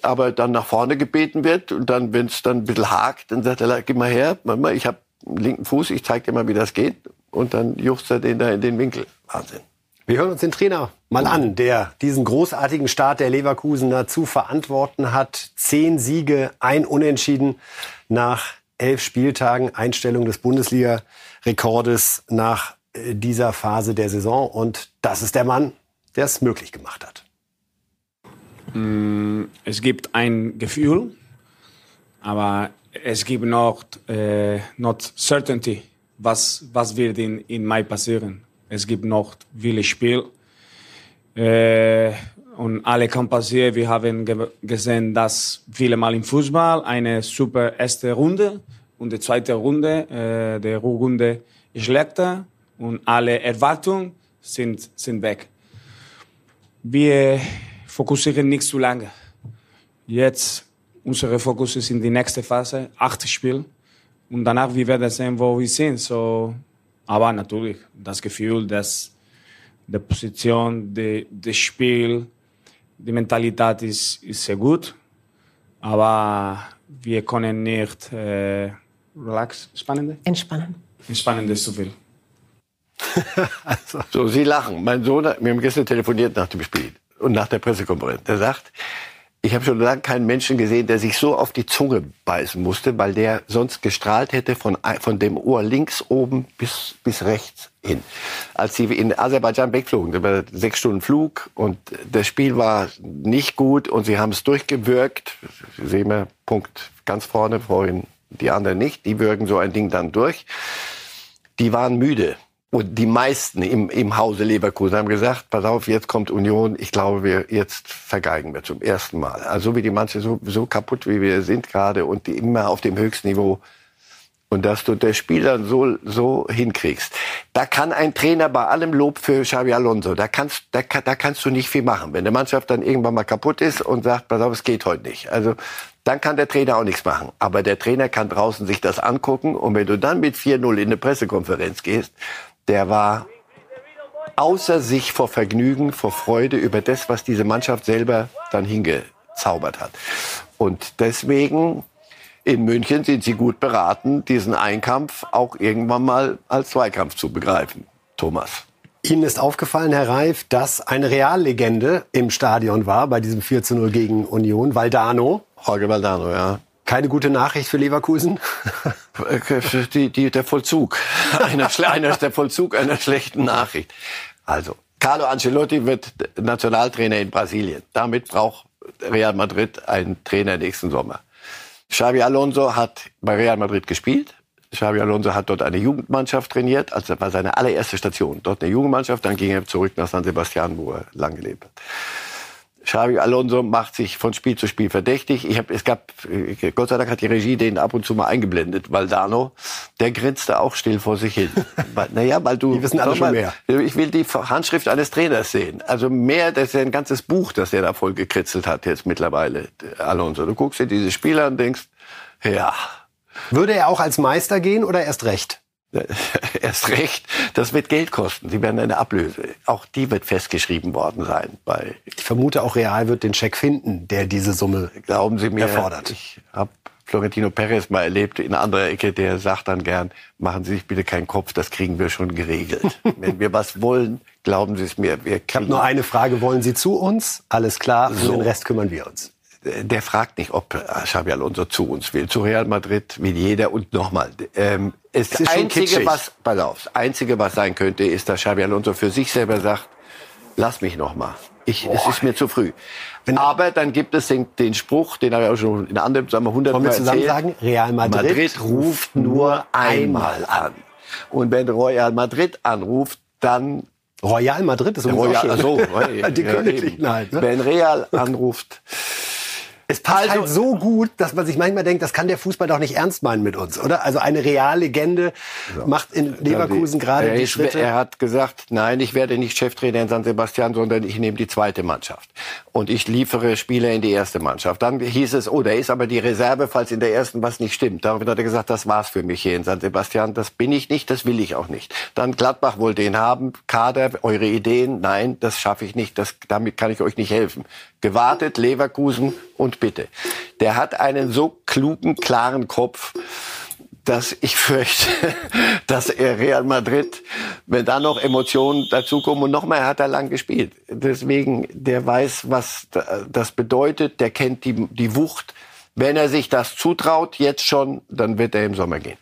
aber dann nach vorne gebeten wird und dann, wenn es dann ein bisschen hakt, dann sagt er, gib mal her, Mama, ich habe einen linken Fuß, ich zeig dir mal, wie das geht. Und dann juchzt er den da in den Winkel. Wahnsinn. Wir hören uns den Trainer mal an, der diesen großartigen Start der Leverkusener zu verantworten hat. Zehn Siege, ein Unentschieden nach elf Spieltagen, Einstellung des Bundesliga-Rekordes nach äh, dieser Phase der Saison. Und das ist der Mann, der es möglich gemacht hat. Es gibt ein Gefühl, aber es gibt noch äh, not certainty, was, was wird in, in Mai passieren. Es gibt noch viele Spiele äh, und alle kann passieren. Wir haben ge gesehen, dass viele Mal im Fußball eine super erste Runde und die zweite Runde, äh, der Runde ist schlechter und alle Erwartungen sind, sind weg. Wir fokussieren nicht zu lange. Jetzt, unser Fokus ist in die nächste Phase, acht Spiel. Und danach, wir werden sehen, wo wir sind. So, aber natürlich, das Gefühl, dass die Position, die, das Spiel, die Mentalität ist, ist sehr gut. Aber wir können nicht äh, relax, spannende, Entspannen. entspannende zu viel. So, Sie lachen. Mein Sohn, wir haben gestern telefoniert nach dem Spiel und nach der Pressekonferenz. Der sagt, Ich habe schon lange keinen Menschen gesehen, der sich so auf die Zunge beißen musste, weil der sonst gestrahlt hätte von, von dem Ohr links oben bis, bis rechts hin. Als sie in Aserbaidschan wegflogen, das war sechs Stunden Flug und das Spiel war nicht gut und sie haben es durchgewürgt. Sie sehen wir, Punkt ganz vorne, vorhin die anderen nicht. Die würgen so ein Ding dann durch. Die waren müde. Und die meisten im, im Hause Leverkusen haben gesagt, pass auf, jetzt kommt Union, ich glaube, wir jetzt vergeigen wir zum ersten Mal. Also wie die manche so, so kaputt wie wir sind gerade und die immer auf dem höchsten Niveau. Und dass du das Spiel dann so, so hinkriegst. Da kann ein Trainer bei allem Lob für Xavi Alonso, da kannst, da, da kannst du nicht viel machen. Wenn der Mannschaft dann irgendwann mal kaputt ist und sagt, pass auf, es geht heute nicht. Also, dann kann der Trainer auch nichts machen. Aber der Trainer kann draußen sich das angucken. Und wenn du dann mit 4-0 in eine Pressekonferenz gehst, der war außer sich vor Vergnügen, vor Freude über das, was diese Mannschaft selber dann hingezaubert hat. Und deswegen in München sind sie gut beraten, diesen Einkampf auch irgendwann mal als Zweikampf zu begreifen. Thomas. Ihnen ist aufgefallen, Herr Reif, dass eine Reallegende im Stadion war bei diesem 4 zu 0 gegen Union, Valdano. Jorge Valdano, ja. Keine gute Nachricht für Leverkusen? die, die, der Vollzug. Einer, einer, der Vollzug einer schlechten Nachricht. Also, Carlo Ancelotti wird Nationaltrainer in Brasilien. Damit braucht Real Madrid einen Trainer nächsten Sommer. Xavi Alonso hat bei Real Madrid gespielt. Xavi Alonso hat dort eine Jugendmannschaft trainiert. Also das war seine allererste Station. Dort eine Jugendmannschaft. Dann ging er zurück nach San Sebastian, wo er lang gelebt hat. Xavi Alonso macht sich von Spiel zu Spiel verdächtig. Ich hab, es gab, Gott sei Dank hat die Regie den ab und zu mal eingeblendet, weil Dano, der grinste auch still vor sich hin. naja, weil du, die wissen alle schon mehr. Ich will die Handschrift eines Trainers sehen. Also mehr, das ist ja ein ganzes Buch, das er da voll gekritzelt hat jetzt mittlerweile, Alonso. Du guckst dir diese Spieler und denkst, ja. Würde er auch als Meister gehen oder erst recht? erst recht, das wird Geld kosten. Sie werden eine Ablöse. Auch die wird festgeschrieben worden sein. Bei ich vermute, auch Real wird den Scheck finden, der diese Summe Glauben Sie mir, erfordert. Ich habe Florentino Perez mal erlebt in einer anderen Ecke, der sagt dann gern, machen Sie sich bitte keinen Kopf, das kriegen wir schon geregelt. Wenn wir was wollen, glauben Sie es mir. Wir ich habe nur eine Frage, wollen Sie zu uns? Alles klar, so. um den Rest kümmern wir uns der fragt nicht, ob Xabi Alonso zu uns will. Zu Real Madrid will jeder. Und nochmal, ähm, es das Einzige, was, pass auf, das Einzige, was sein könnte, ist, dass Xabi Alonso für sich selber sagt, lass mich noch mal. Ich, es ist mir zu früh. Wenn, Aber dann gibt es den, den Spruch, den habe ich auch schon in anderen sagen wir, 100 Mal erzählt. sagen, Real Madrid, Madrid ruft nur einmal an. Und wenn Real Madrid anruft, dann Royal Madrid ist Royal, also, die ja, Königlichen halt. Ne? Wenn Real anruft, es passt also, halt so gut, dass man sich manchmal denkt, das kann der Fußball doch nicht ernst meinen mit uns, oder? Also eine Reallegende so. macht in Leverkusen ja, gerade die Schritte. Er hat gesagt, nein, ich werde nicht Cheftrainer in San Sebastian, sondern ich nehme die zweite Mannschaft. Und ich liefere Spieler in die erste Mannschaft. Dann hieß es, oh, der ist aber die Reserve, falls in der ersten was nicht stimmt. Daraufhin hat er gesagt, das war's für mich hier in San Sebastian. Das bin ich nicht, das will ich auch nicht. Dann Gladbach wollte ihn haben. Kader, eure Ideen, nein, das schaffe ich nicht. Das, damit kann ich euch nicht helfen gewartet, Leverkusen und bitte. Der hat einen so klugen, klaren Kopf, dass ich fürchte, dass er Real Madrid, wenn da noch Emotionen dazukommen und nochmal hat er lang gespielt. Deswegen, der weiß, was das bedeutet, der kennt die, die Wucht. Wenn er sich das zutraut, jetzt schon, dann wird er im Sommer gehen.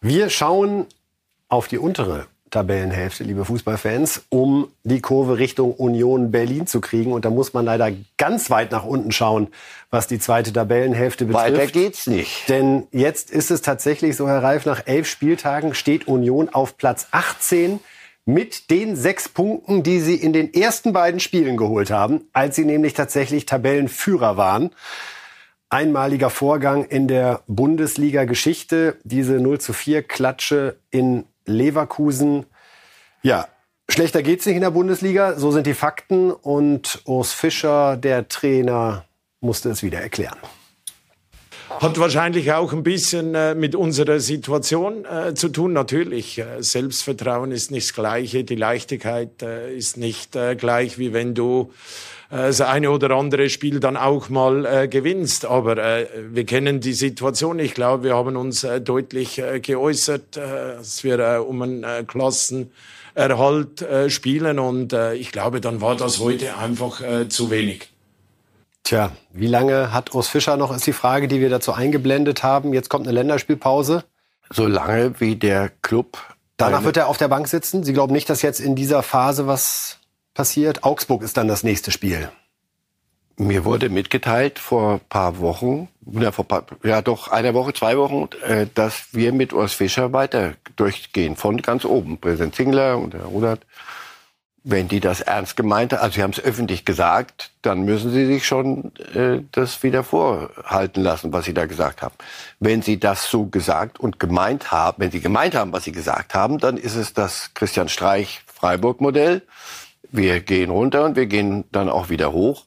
Wir schauen auf die untere Tabellenhälfte, liebe Fußballfans, um die Kurve Richtung Union Berlin zu kriegen. Und da muss man leider ganz weit nach unten schauen, was die zweite Tabellenhälfte betrifft. Weiter geht's nicht. Denn jetzt ist es tatsächlich so, Herr Reif, nach elf Spieltagen steht Union auf Platz 18 mit den sechs Punkten, die sie in den ersten beiden Spielen geholt haben, als sie nämlich tatsächlich Tabellenführer waren. Einmaliger Vorgang in der Bundesliga-Geschichte, diese 0 zu 4 Klatsche in Leverkusen. Ja, schlechter geht's nicht in der Bundesliga. So sind die Fakten. Und Urs Fischer, der Trainer, musste es wieder erklären. Hat wahrscheinlich auch ein bisschen äh, mit unserer Situation äh, zu tun. Natürlich, äh, Selbstvertrauen ist nicht das Gleiche, die Leichtigkeit äh, ist nicht äh, gleich, wie wenn du das eine oder andere Spiel dann auch mal äh, gewinnst. Aber äh, wir kennen die Situation. Ich glaube, wir haben uns äh, deutlich äh, geäußert, äh, dass wir äh, um einen äh, Klassenerhalt äh, spielen. Und äh, ich glaube, dann war das heute einfach äh, zu wenig. Tja, wie lange hat Urs Fischer noch, ist die Frage, die wir dazu eingeblendet haben. Jetzt kommt eine Länderspielpause. So lange wie der Club. Danach wird er auf der Bank sitzen. Sie glauben nicht, dass jetzt in dieser Phase was passiert. Augsburg ist dann das nächste Spiel. Mir wurde mitgeteilt vor paar Wochen, ja, vor paar, ja doch eine Woche, zwei Wochen, äh, dass wir mit Urs Fischer weiter durchgehen, von ganz oben. Präsident Zingler und Herr Rudert. Wenn die das ernst gemeint haben, also sie haben es öffentlich gesagt, dann müssen sie sich schon äh, das wieder vorhalten lassen, was sie da gesagt haben. Wenn sie das so gesagt und gemeint haben, wenn sie gemeint haben, was sie gesagt haben, dann ist es das Christian Streich Freiburg-Modell. Wir gehen runter und wir gehen dann auch wieder hoch.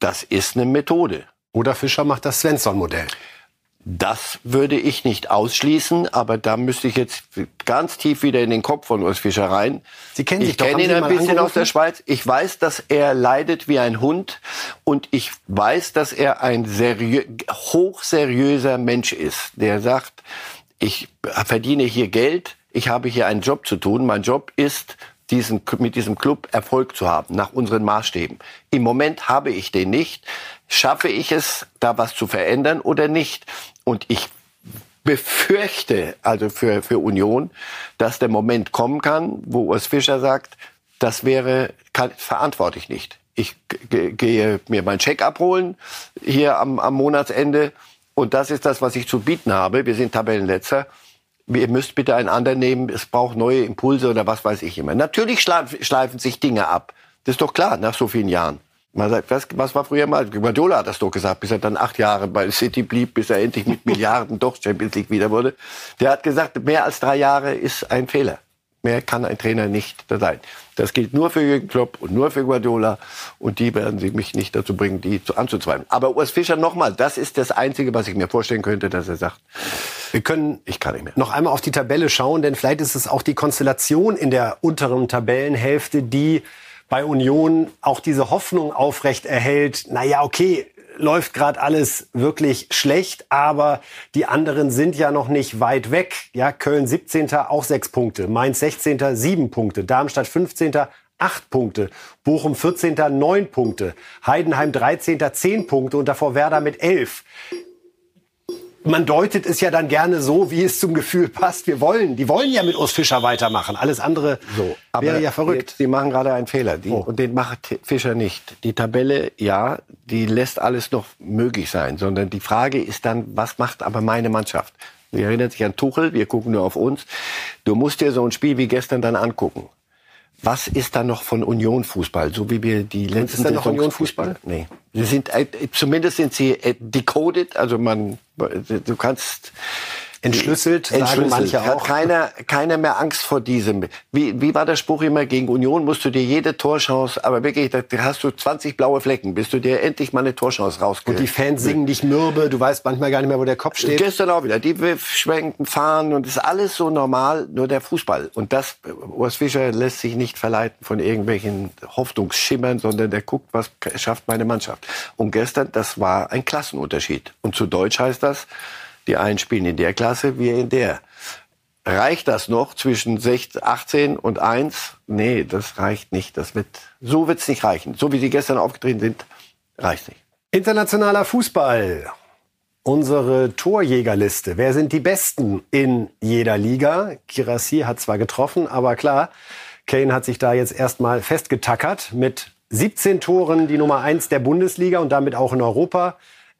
Das ist eine Methode. Oder Fischer macht das Svensson-Modell. Das würde ich nicht ausschließen, aber da müsste ich jetzt ganz tief wieder in den Kopf von Urs Fischer rein. Sie kennen ich sich doch, kenne ihn ein bisschen angerufen? aus der Schweiz. Ich weiß, dass er leidet wie ein Hund und ich weiß, dass er ein seriö hochseriöser Mensch ist, der sagt, ich verdiene hier Geld, ich habe hier einen Job zu tun. Mein Job ist, diesen, mit diesem Club Erfolg zu haben, nach unseren Maßstäben. Im Moment habe ich den nicht. Schaffe ich es, da was zu verändern oder nicht? Und ich befürchte, also für, für Union, dass der Moment kommen kann, wo Urs Fischer sagt, das wäre, kann, verantworte ich nicht. Ich ge- gehe mir meinen Scheck abholen hier am, am Monatsende und das ist das, was ich zu bieten habe. Wir sind Tabellenletzter. Ihr müsst bitte einen anderen nehmen. Es braucht neue Impulse oder was weiß ich immer. Natürlich schleif, schleifen sich Dinge ab. Das ist doch klar, nach so vielen Jahren. Man sagt, was, was war früher mal? Guardiola hat das doch gesagt, bis er dann acht Jahre bei City blieb, bis er endlich mit Milliarden doch Champions League wieder wurde. Der hat gesagt, mehr als drei Jahre ist ein Fehler. Mehr kann ein Trainer nicht sein. Das gilt nur für Jürgen Klopp und nur für Guardiola. Und die werden sie mich nicht dazu bringen, die zu, anzuzweifeln. Aber Urs Fischer nochmal, das ist das Einzige, was ich mir vorstellen könnte, dass er sagt, Wir können ich kann nicht mehr. noch einmal auf die Tabelle schauen, denn vielleicht ist es auch die Konstellation in der unteren Tabellenhälfte, die bei Union auch diese Hoffnung aufrecht erhält. Naja, okay, läuft gerade alles wirklich schlecht, aber die anderen sind ja noch nicht weit weg. Ja, Köln 17. auch sechs Punkte, Mainz 16. sieben Punkte, Darmstadt 15. acht Punkte, Bochum 14. neun Punkte, Heidenheim 13. zehn Punkte und davor Werder mit elf man deutet es ja dann gerne so, wie es zum Gefühl passt. Wir wollen, die wollen ja mit Urs Fischer weitermachen. Alles andere So, wäre ja verrückt. Sie machen gerade einen Fehler. Die, Oh. Und den macht Fischer nicht. Die Tabelle, ja, die lässt alles noch möglich sein. Sondern die Frage ist dann, was macht aber meine Mannschaft? Sie erinnert sich an Tuchel, wir gucken nur auf uns. Du musst dir so ein Spiel wie gestern dann angucken. Was ist da noch von Union Fußball, so wie wir die letzten ist da noch Union Fußball? Nee. Sie sind, äh, zumindest sind sie äh, decoded, also man, du kannst, Entschlüsselt, sagen Entschlüsselt. manche Hat auch. keiner, keiner mehr Angst vor diesem. Wie, wie war der Spruch immer? Gegen Union musst du dir jede Torchance, aber wirklich, da hast du 20 blaue Flecken, bis du dir endlich mal eine Torchance rauskriegst. Und die Fans singen dich mürbe, du weißt manchmal gar nicht mehr, wo der Kopf steht. Gestern auch wieder. Die schwenken, fahren und ist alles so normal, nur der Fußball. Und das, Urs Fischer lässt sich nicht verleiten von irgendwelchen Hoffnungsschimmern, sondern der guckt, was schafft meine Mannschaft. Und gestern, das war ein Klassenunterschied. Und zu Deutsch heißt das, die einen spielen in der Klasse, wir in der. Reicht das noch zwischen 16, 18 und 1? Nee, das reicht nicht. Das wird, so wird's nicht reichen. So wie sie gestern aufgetreten sind, reicht nicht. Internationaler Fußball. Unsere Torjägerliste. Wer sind die Besten in jeder Liga? Kirassi hat zwar getroffen, aber klar, Kane hat sich da jetzt erstmal festgetackert mit 17 Toren, die Nummer 1 der Bundesliga und damit auch in Europa.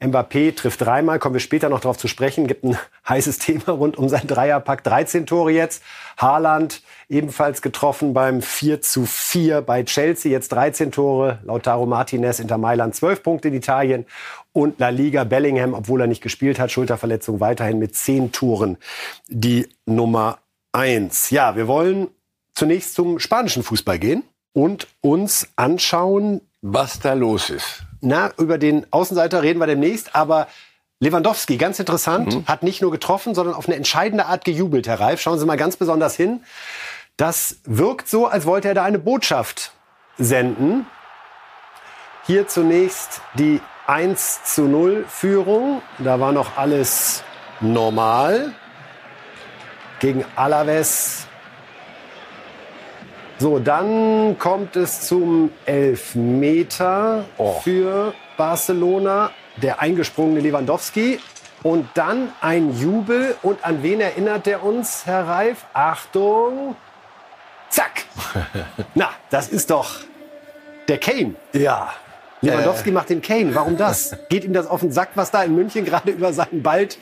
Mbappé trifft dreimal, kommen wir später noch darauf zu sprechen. Gibt ein heißes Thema rund um sein Dreierpack. 13 Tore jetzt. Haaland ebenfalls getroffen beim 4 zu 4 bei Chelsea. Jetzt 13 Tore. Lautaro Martinez, Inter Mailand 12 Punkte in Italien. Und La Liga Bellingham, obwohl er nicht gespielt hat, Schulterverletzung weiterhin mit 10 Toren. Die Nummer 1. Ja, wir wollen zunächst zum spanischen Fußball gehen und uns anschauen, Was da los ist. Na, über den Außenseiter reden wir demnächst, aber Lewandowski, ganz interessant, hat nicht nur getroffen, sondern auf eine entscheidende Art gejubelt, Herr Reif. Schauen Sie mal ganz besonders hin. Das wirkt so, als wollte er da eine Botschaft senden. Hier zunächst die 1 zu 0 Führung. Da war noch alles normal. Gegen Alaves. So, dann kommt es zum Elfmeter für Barcelona, der eingesprungene Lewandowski. Und dann ein Jubel. Und an wen erinnert der uns, Herr Reif? Achtung. Zack. Na, das ist doch der Kane. Ja. Lewandowski macht den Kane. Warum das? Geht ihm das auf den Sack, was da in München gerade über seinen bald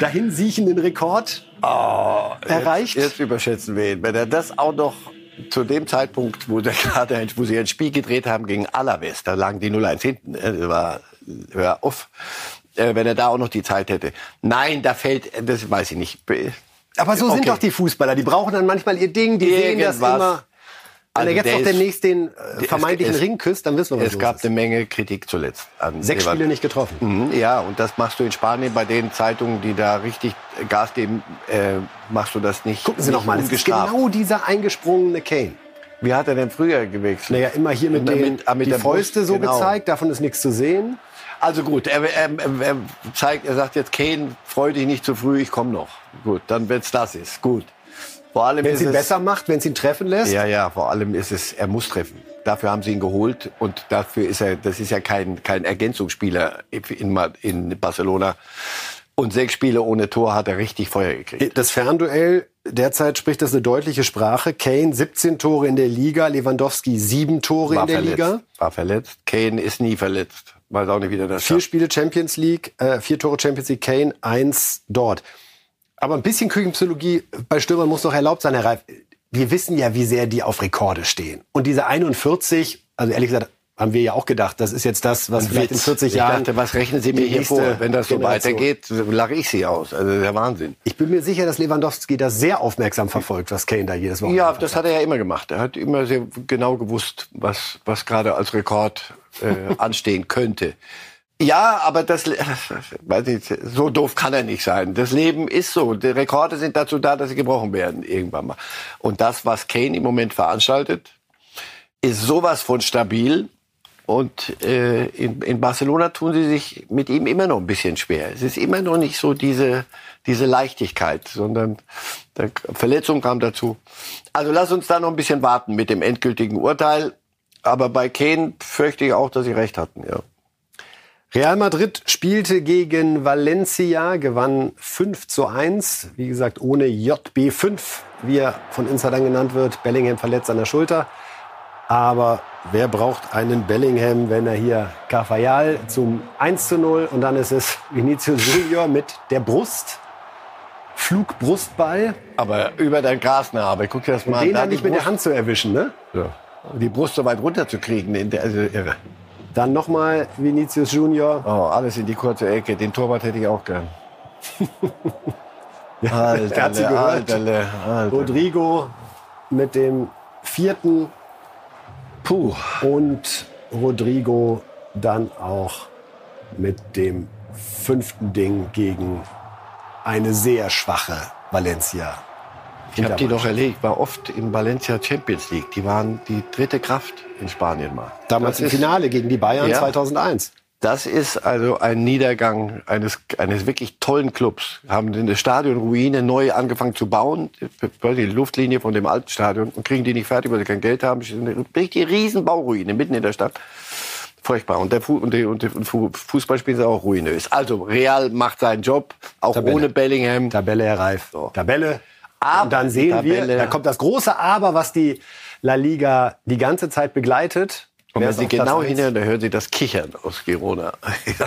dahin siechenden Rekord erreicht? Jetzt, jetzt überschätzen wir ihn. Wenn er das auch noch zu dem Zeitpunkt, wo, der gerade ein, wo sie ein Spiel gedreht haben gegen Alaves, da lagen die 0-1 hinten. ne? Das war, hör auf. Äh, wenn er da auch noch die Zeit hätte. Nein, da fällt, das weiß ich nicht. Aber so sind Okay. doch die Fußballer. Die brauchen dann manchmal ihr Ding. Die sehen das Irgendwas. immer. Wenn Also er jetzt noch ist- demnächst den äh, vermeintlichen es- Ring küsst, dann wissen wir, was Es gab ist. eine Menge Kritik zuletzt. An Sechs Lever- Spiele nicht getroffen. Mhm, Ja, und das machst du in Spanien bei den Zeitungen, die da richtig Gas geben, äh, machst du das nicht. Gucken Sie nicht noch mal, das ist genau dieser eingesprungene Kane. Wie hat er denn früher gewechselt? Naja, immer hier mit, den mit- mit die der Fäuste Brust, so genau. gezeigt, davon ist nichts zu sehen. Also gut, er, er, er, er zeigt, er sagt jetzt, Kane, freu dich nicht zu früh, ich komme noch. Gut, dann wenn's das ist, gut. Vor allem Wenn es ihn es, besser macht, wenn es ihn treffen lässt. Ja, ja, vor allem ist es, er muss treffen. Dafür haben sie ihn geholt und dafür ist er, das ist ja kein, kein Ergänzungsspieler in, in Barcelona. Und sechs Spiele ohne Tor hat er richtig Feuer gekriegt. Das Fernduell, derzeit spricht das eine deutliche Sprache. Kane 17 Tore in der Liga, Lewandowski 7 Tore in der verletzt. Liga. War verletzt. Kane ist nie verletzt. Weiß auch nicht, wie der das Vier schafft. Spiele Champions League, äh, vier Tore Champions League, Kane, eins dort. Aber ein bisschen Küchenpsychologie bei Stürmern muss doch erlaubt sein, Herr Reif. Wir wissen ja, wie sehr die auf Rekorde stehen. Und diese 41, also ehrlich gesagt, haben wir ja auch gedacht, das ist jetzt das, was vielleicht in 40 ich Jahren. dachte, was rechnen Sie mir hier vor? Wenn das so weitergeht, lache ich Sie aus. Also der Wahnsinn. Ich bin mir sicher, dass Lewandowski das sehr aufmerksam verfolgt, was Kane da jedes Wochenende Ja, das hat er ja immer gemacht. Er hat immer sehr genau gewusst, was, was gerade als Rekord äh, anstehen könnte. Ja, aber das, weiß nicht, so doof kann er nicht sein. Das Leben ist so. Die Rekorde sind dazu da, dass sie gebrochen werden irgendwann mal. Und das, was Kane im Moment veranstaltet, ist sowas von stabil. Und äh, in, in Barcelona tun sie sich mit ihm immer noch ein bisschen schwer. Es ist immer noch nicht so diese, diese Leichtigkeit, sondern der Verletzung kam dazu. Also lass uns da noch ein bisschen warten mit dem endgültigen Urteil. Aber bei Kane fürchte ich auch, dass sie recht hatten. Ja. Real Madrid spielte gegen Valencia, gewann 5 zu 1. Wie gesagt, ohne JB5, wie er von Insidern genannt wird. Bellingham verletzt an der Schulter. Aber wer braucht einen Bellingham, wenn er hier Carvajal zum 1 zu 0 und dann ist es Vinicius Junior mit der Brust. Flugbrustball. Aber über dein Grasnarbe, guck dir das mal an. Den Da dann nicht mit der Hand zu erwischen, ne? Ja. Die Brust so weit runterzukriegen, in der, also irre. Dann nochmal Vinicius Junior. Oh, alles in die kurze Ecke. Den Torwart hätte ich auch gern. Alter, er hat sie gehört. Alter, Alter. Rodrigo mit dem vierten. Puh. Und Rodrigo dann auch mit dem fünften Ding gegen eine sehr schwache Valencia. Ich habe die doch erlebt, war oft in Valencia Champions League. Die waren die dritte Kraft in Spanien mal. Damals Das im ist- Finale gegen die Bayern Ja. 2001. Das ist also ein Niedergang eines, eines wirklich tollen Clubs. Haben eine Stadionruine neu angefangen zu bauen, die Luftlinie von dem alten Stadion, und kriegen die nicht fertig, weil sie kein Geld haben. Eine richtig riesen Bauruine mitten in der Stadt. Furchtbar. Und der, Fu und der, und der Fu Fußball spielen sie auch ruinös. Also Real macht seinen Job, auch Tabelle. ohne Bellingham. Tabelle, Herr Reif. Tabelle. Aber und dann die sehen Tabelle- wir, da kommt das große Aber, was die La Liga die ganze Zeit begleitet. Und wenn Sie genau hinhören, da hören Sie das Kichern aus Girona.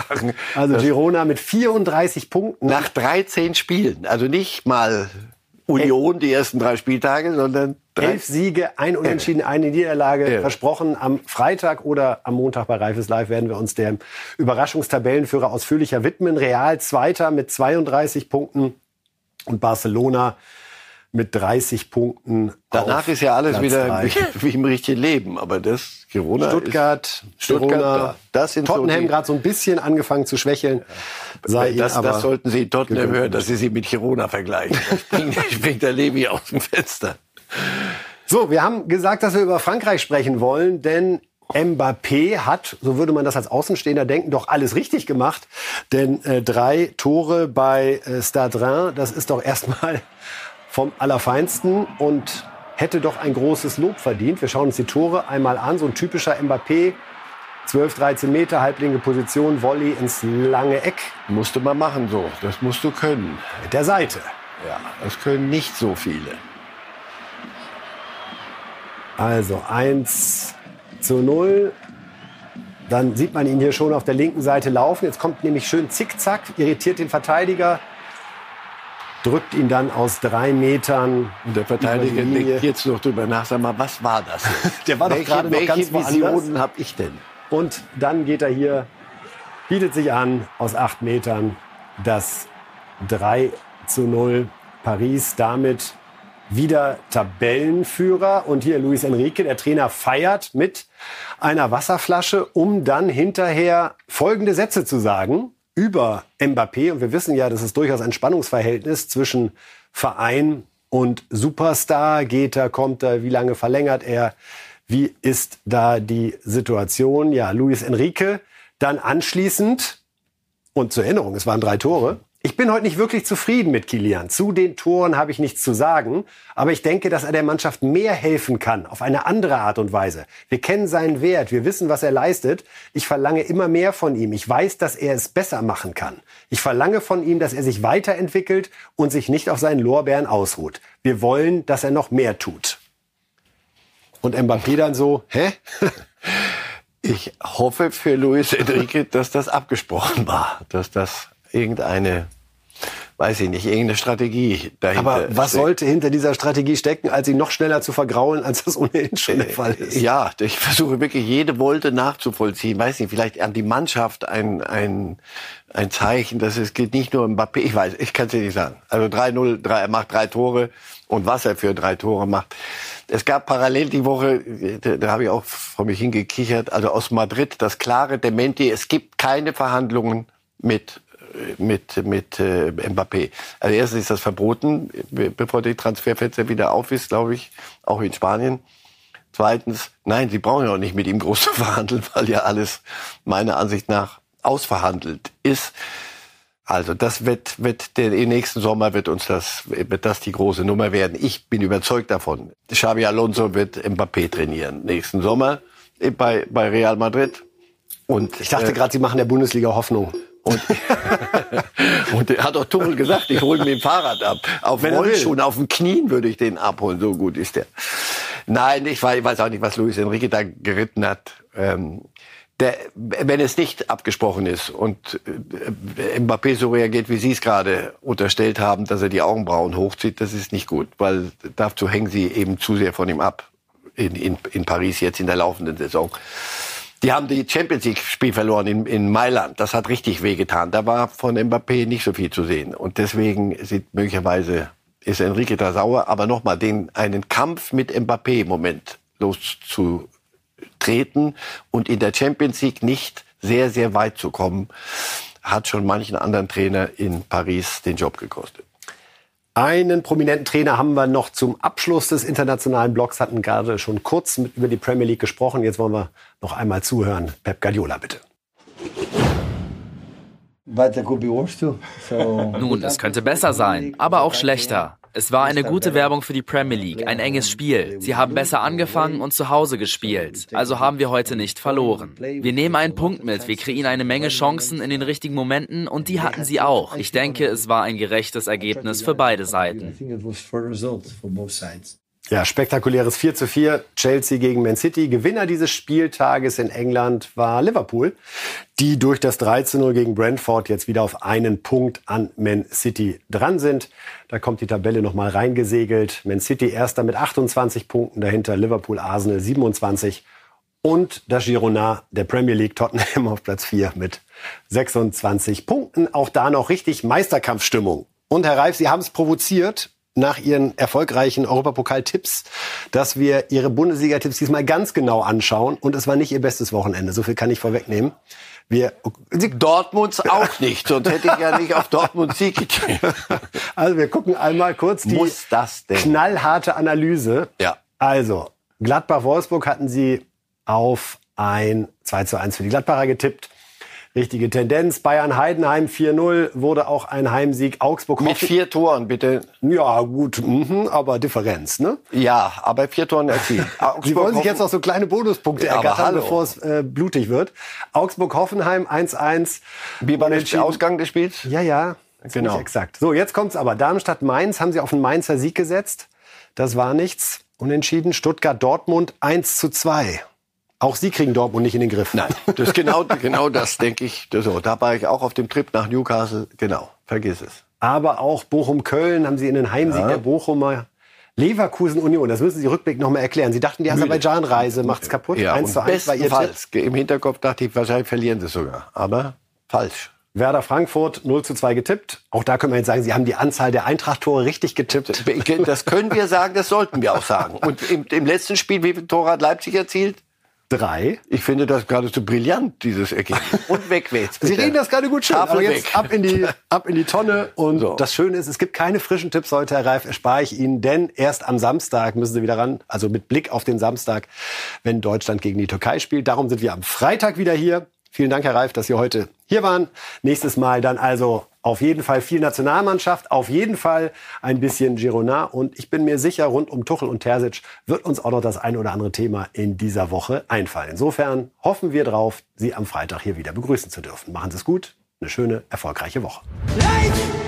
Also Girona mit 34 Punkten. Nach 13 Spielen. Also nicht mal Union die ersten drei Spieltage, sondern drei. Elf Siege, ein Unentschieden, eine Niederlage Ja. versprochen. Am Freitag oder am Montag bei Reifes Live werden wir uns dem Überraschungstabellenführer ausführlicher widmen. Real Zweiter mit 32 Punkten und Barcelona mit 30 Punkten. Danach ist ja alles Platz wieder wie, wie im richtigen Leben. Aber das Girona Stuttgart, ist, Stuttgart, Girona, da. das sind Tottenham so gerade so ein bisschen angefangen zu schwächeln. Sei ihnen das, aber das sollten Sie Tottenham gegönnt. hören, dass Sie sie mit Girona vergleichen. Da springt der Levi aus dem Fenster. So, wir haben gesagt, dass wir über Frankreich sprechen wollen, denn Mbappé hat, so würde man das als Außenstehender denken, doch alles richtig gemacht. Denn äh, drei Tore bei äh, Stade Reims, das ist doch erstmal vom Allerfeinsten und hätte doch ein großes Lob verdient. Wir schauen uns die Tore einmal an. So ein typischer Mbappé 12, 13 Meter, halblinke Position, Volley ins lange Eck. Musste man machen so. Das musst du können. Mit der Seite. Ja, das können nicht so viele. Also 1 zu 0. Dann sieht man ihn hier schon auf der linken Seite laufen. Jetzt kommt nämlich schön zickzack, irritiert den Verteidiger, drückt ihn dann aus drei Metern. Und der Verteidiger denkt jetzt noch drüber nach, sag mal, was war das? Der war doch gerade noch ganz. Visionen habe ich denn? Und dann geht er hier, bietet sich an aus acht Metern das 3 zu 0. Paris damit wieder Tabellenführer. Und hier Luis Enrique, der Trainer, feiert mit einer Wasserflasche, um dann hinterher folgende Sätze zu sagen über Mbappé. Und wir wissen ja, das ist durchaus ein Spannungsverhältnis zwischen Verein und Superstar. Geht er, kommt er, wie lange verlängert er? Wie ist da die Situation? Ja, Luis Enrique. Dann anschließend, und zur Erinnerung, es waren drei Tore. Ich bin heute nicht wirklich zufrieden mit Kilian. Zu den Toren habe ich nichts zu sagen. Aber ich denke, dass er der Mannschaft mehr helfen kann, auf eine andere Art und Weise. Wir kennen seinen Wert, wir wissen, was er leistet. Ich verlange immer mehr von ihm. Ich weiß, dass er es besser machen kann. Ich verlange von ihm, dass er sich weiterentwickelt und sich nicht auf seinen Lorbeeren ausruht. Wir wollen, dass er noch mehr tut. Und Mbappé dann so, hä? Ich hoffe für Luis Enrique, dass das abgesprochen war, dass das irgendeine, weiß ich nicht, irgendeine Strategie dahinter Aber was steckt. sollte hinter dieser Strategie stecken, als ihn noch schneller zu vergraulen, als das ohnehin schon der Fall ist? Ja, ich versuche wirklich jede Wolte nachzuvollziehen. Weiß nicht, vielleicht an die Mannschaft ein, ein, ein Zeichen, dass es geht nicht nur um Mbappé. Ich weiß, ich kann es dir nicht sagen. Also 3-0, drei, er macht drei Tore und was er für drei Tore macht. Es gab parallel die Woche, da, da habe ich auch vor mich hingekichert, also aus Madrid das klare Dementi, es gibt keine Verhandlungen mit mit mit äh, Mbappé. Also erstens ist das verboten, bevor die Transferfenster wieder auf ist, glaube ich, auch in Spanien. Zweitens, nein, sie brauchen ja auch nicht mit ihm groß zu verhandeln, weil ja alles meiner Ansicht nach ausverhandelt ist. Also das wird, wird der, im nächsten Sommer wird uns das, wird das die große Nummer werden. Ich bin überzeugt davon. Xabi Alonso wird Mbappé trainieren nächsten Sommer bei, bei Real Madrid. Und Ich dachte äh, gerade, Sie machen der Bundesliga Hoffnung. Und, und er hat auch Tuchel gesagt, ich hole mir ein Fahrrad ab. Auf Wenn er. Rollschuhen, auf den Knien würde ich den abholen. So gut ist der. Nein, ich weiß, ich weiß auch nicht, was Luis Enrique da geritten hat. Ähm, der, wenn es nicht abgesprochen ist und äh, Mbappé so reagiert, wie Sie es gerade unterstellt haben, dass er die Augenbrauen hochzieht, das ist nicht gut, weil dazu hängen Sie eben zu sehr von ihm ab in, in, in Paris jetzt in der laufenden Saison. Die haben die Champions League Spiel verloren in, in Mailand. Das hat richtig wehgetan. Da war von Mbappé nicht so viel zu sehen. Und deswegen sieht möglicherweise ist Enrique da sauer. Aber nochmal, den, einen Kampf mit Mbappé im Moment loszutreten und in der Champions League nicht sehr, sehr weit zu kommen, hat schon manchen anderen Trainer in Paris den Job gekostet. Einen prominenten Trainer haben wir noch zum Abschluss des internationalen Blocks, hatten gerade schon kurz mit, über die Premier League gesprochen. Jetzt wollen wir noch einmal zuhören. Pep Guardiola, bitte. Nun, es könnte besser sein, aber auch schlechter. Es war eine gute Werbung für die Premier League, ein enges Spiel. Sie haben besser angefangen und zu Hause gespielt. Also haben wir heute nicht verloren. Wir nehmen einen Punkt mit, wir kreieren eine Menge Chancen in den richtigen Momenten und die hatten sie auch. Ich denke, es war ein gerechtes Ergebnis für beide Seiten. Ja, spektakuläres 4 zu 4, Chelsea gegen Man City. Gewinner dieses Spieltages in England war Liverpool, die durch das 3 zu 0 gegen Brentford jetzt wieder auf einen Punkt an Man City dran sind. Da kommt die Tabelle nochmal reingesegelt. Man City erster mit 28 Punkten, dahinter Liverpool, Arsenal 27 und das Girona der Premier League Tottenham auf Platz 4 mit 26 Punkten. Auch da noch richtig Meisterkampfstimmung. Und Herr Reif, Sie haben es provoziert nach Ihren erfolgreichen Europapokal-Tipps, dass wir Ihre Bundesliga-Tipps diesmal ganz genau anschauen. Und es war nicht Ihr bestes Wochenende. So viel kann ich vorwegnehmen. Wir, Dortmunds auch nicht, sonst hätte ich ja nicht auf Dortmund Sieg getippt. also wir gucken einmal kurz die Muss das denn? knallharte Analyse. Ja. Also, Gladbach-Wolfsburg hatten Sie auf ein 2 zu 1 für die Gladbacher getippt. Richtige Tendenz. Bayern-Heidenheim 4-0 wurde auch ein Heimsieg. Augsburg Mit vier Toren, bitte. Ja, gut, mhm, aber Differenz, ne? Ja, aber vier Toren erzielt. Sie wollen sich jetzt noch so kleine Bonuspunkte Ja, ergattern, bevor es äh, blutig wird. Augsburg-Hoffenheim 1-1. Wie war der. Ausgang des Spiels? Ja, ja. Genau. Exakt. So, jetzt kommt's aber. Darmstadt-Mainz haben sie auf einen Mainzer Sieg gesetzt. Das war nichts. Unentschieden. Stuttgart-Dortmund 1 zu 2. Auch sie kriegen Dortmund nicht in den Griff. Nein, das ist genau, genau das, denke ich. So, da war ich auch auf dem Trip nach Newcastle. Genau, vergiss es. Aber auch Bochum-Köln haben sie in den Heimsieg Ja. der Bochumer. Leverkusen-Union, das müssen Sie rückblickend noch mal erklären. Sie dachten, die Aserbaidschan-Reise macht's kaputt. Ja, 1 zu und 1 war ihr bestenfalls. Im Hinterkopf dachte ich, wahrscheinlich verlieren sie sogar. Aber falsch. Werder Frankfurt 0 zu 2 getippt. Auch da können wir jetzt sagen, Sie haben die Anzahl der Eintracht-Tore richtig getippt. Das können wir sagen, das sollten wir auch sagen. Und im, im letzten Spiel, wie viele Tore hat Leipzig erzielt? Drei. Ich finde das geradezu brillant, dieses Ergebnis. Und weg jetzt. Sie reden das gerade gut schön. Tafel Aber jetzt weg. ab in, die, ab in die Tonne. Und So. das Schöne ist, es gibt keine frischen Tipps heute, Herr Reif, erspare ich Ihnen. Denn erst am Samstag müssen Sie wieder ran. Also mit Blick auf den Samstag, wenn Deutschland gegen die Türkei spielt. Darum sind wir am Freitag wieder hier. Vielen Dank, Herr Reif, dass Sie heute hier waren. Nächstes Mal dann also auf jeden Fall viel Nationalmannschaft, auf jeden Fall ein bisschen Girona. Und ich bin mir sicher, rund um Tuchel und Terzic wird uns auch noch das ein oder andere Thema in dieser Woche einfallen. Insofern hoffen wir drauf, Sie am Freitag hier wieder begrüßen zu dürfen. Machen Sie es gut. Eine schöne, erfolgreiche Woche. Life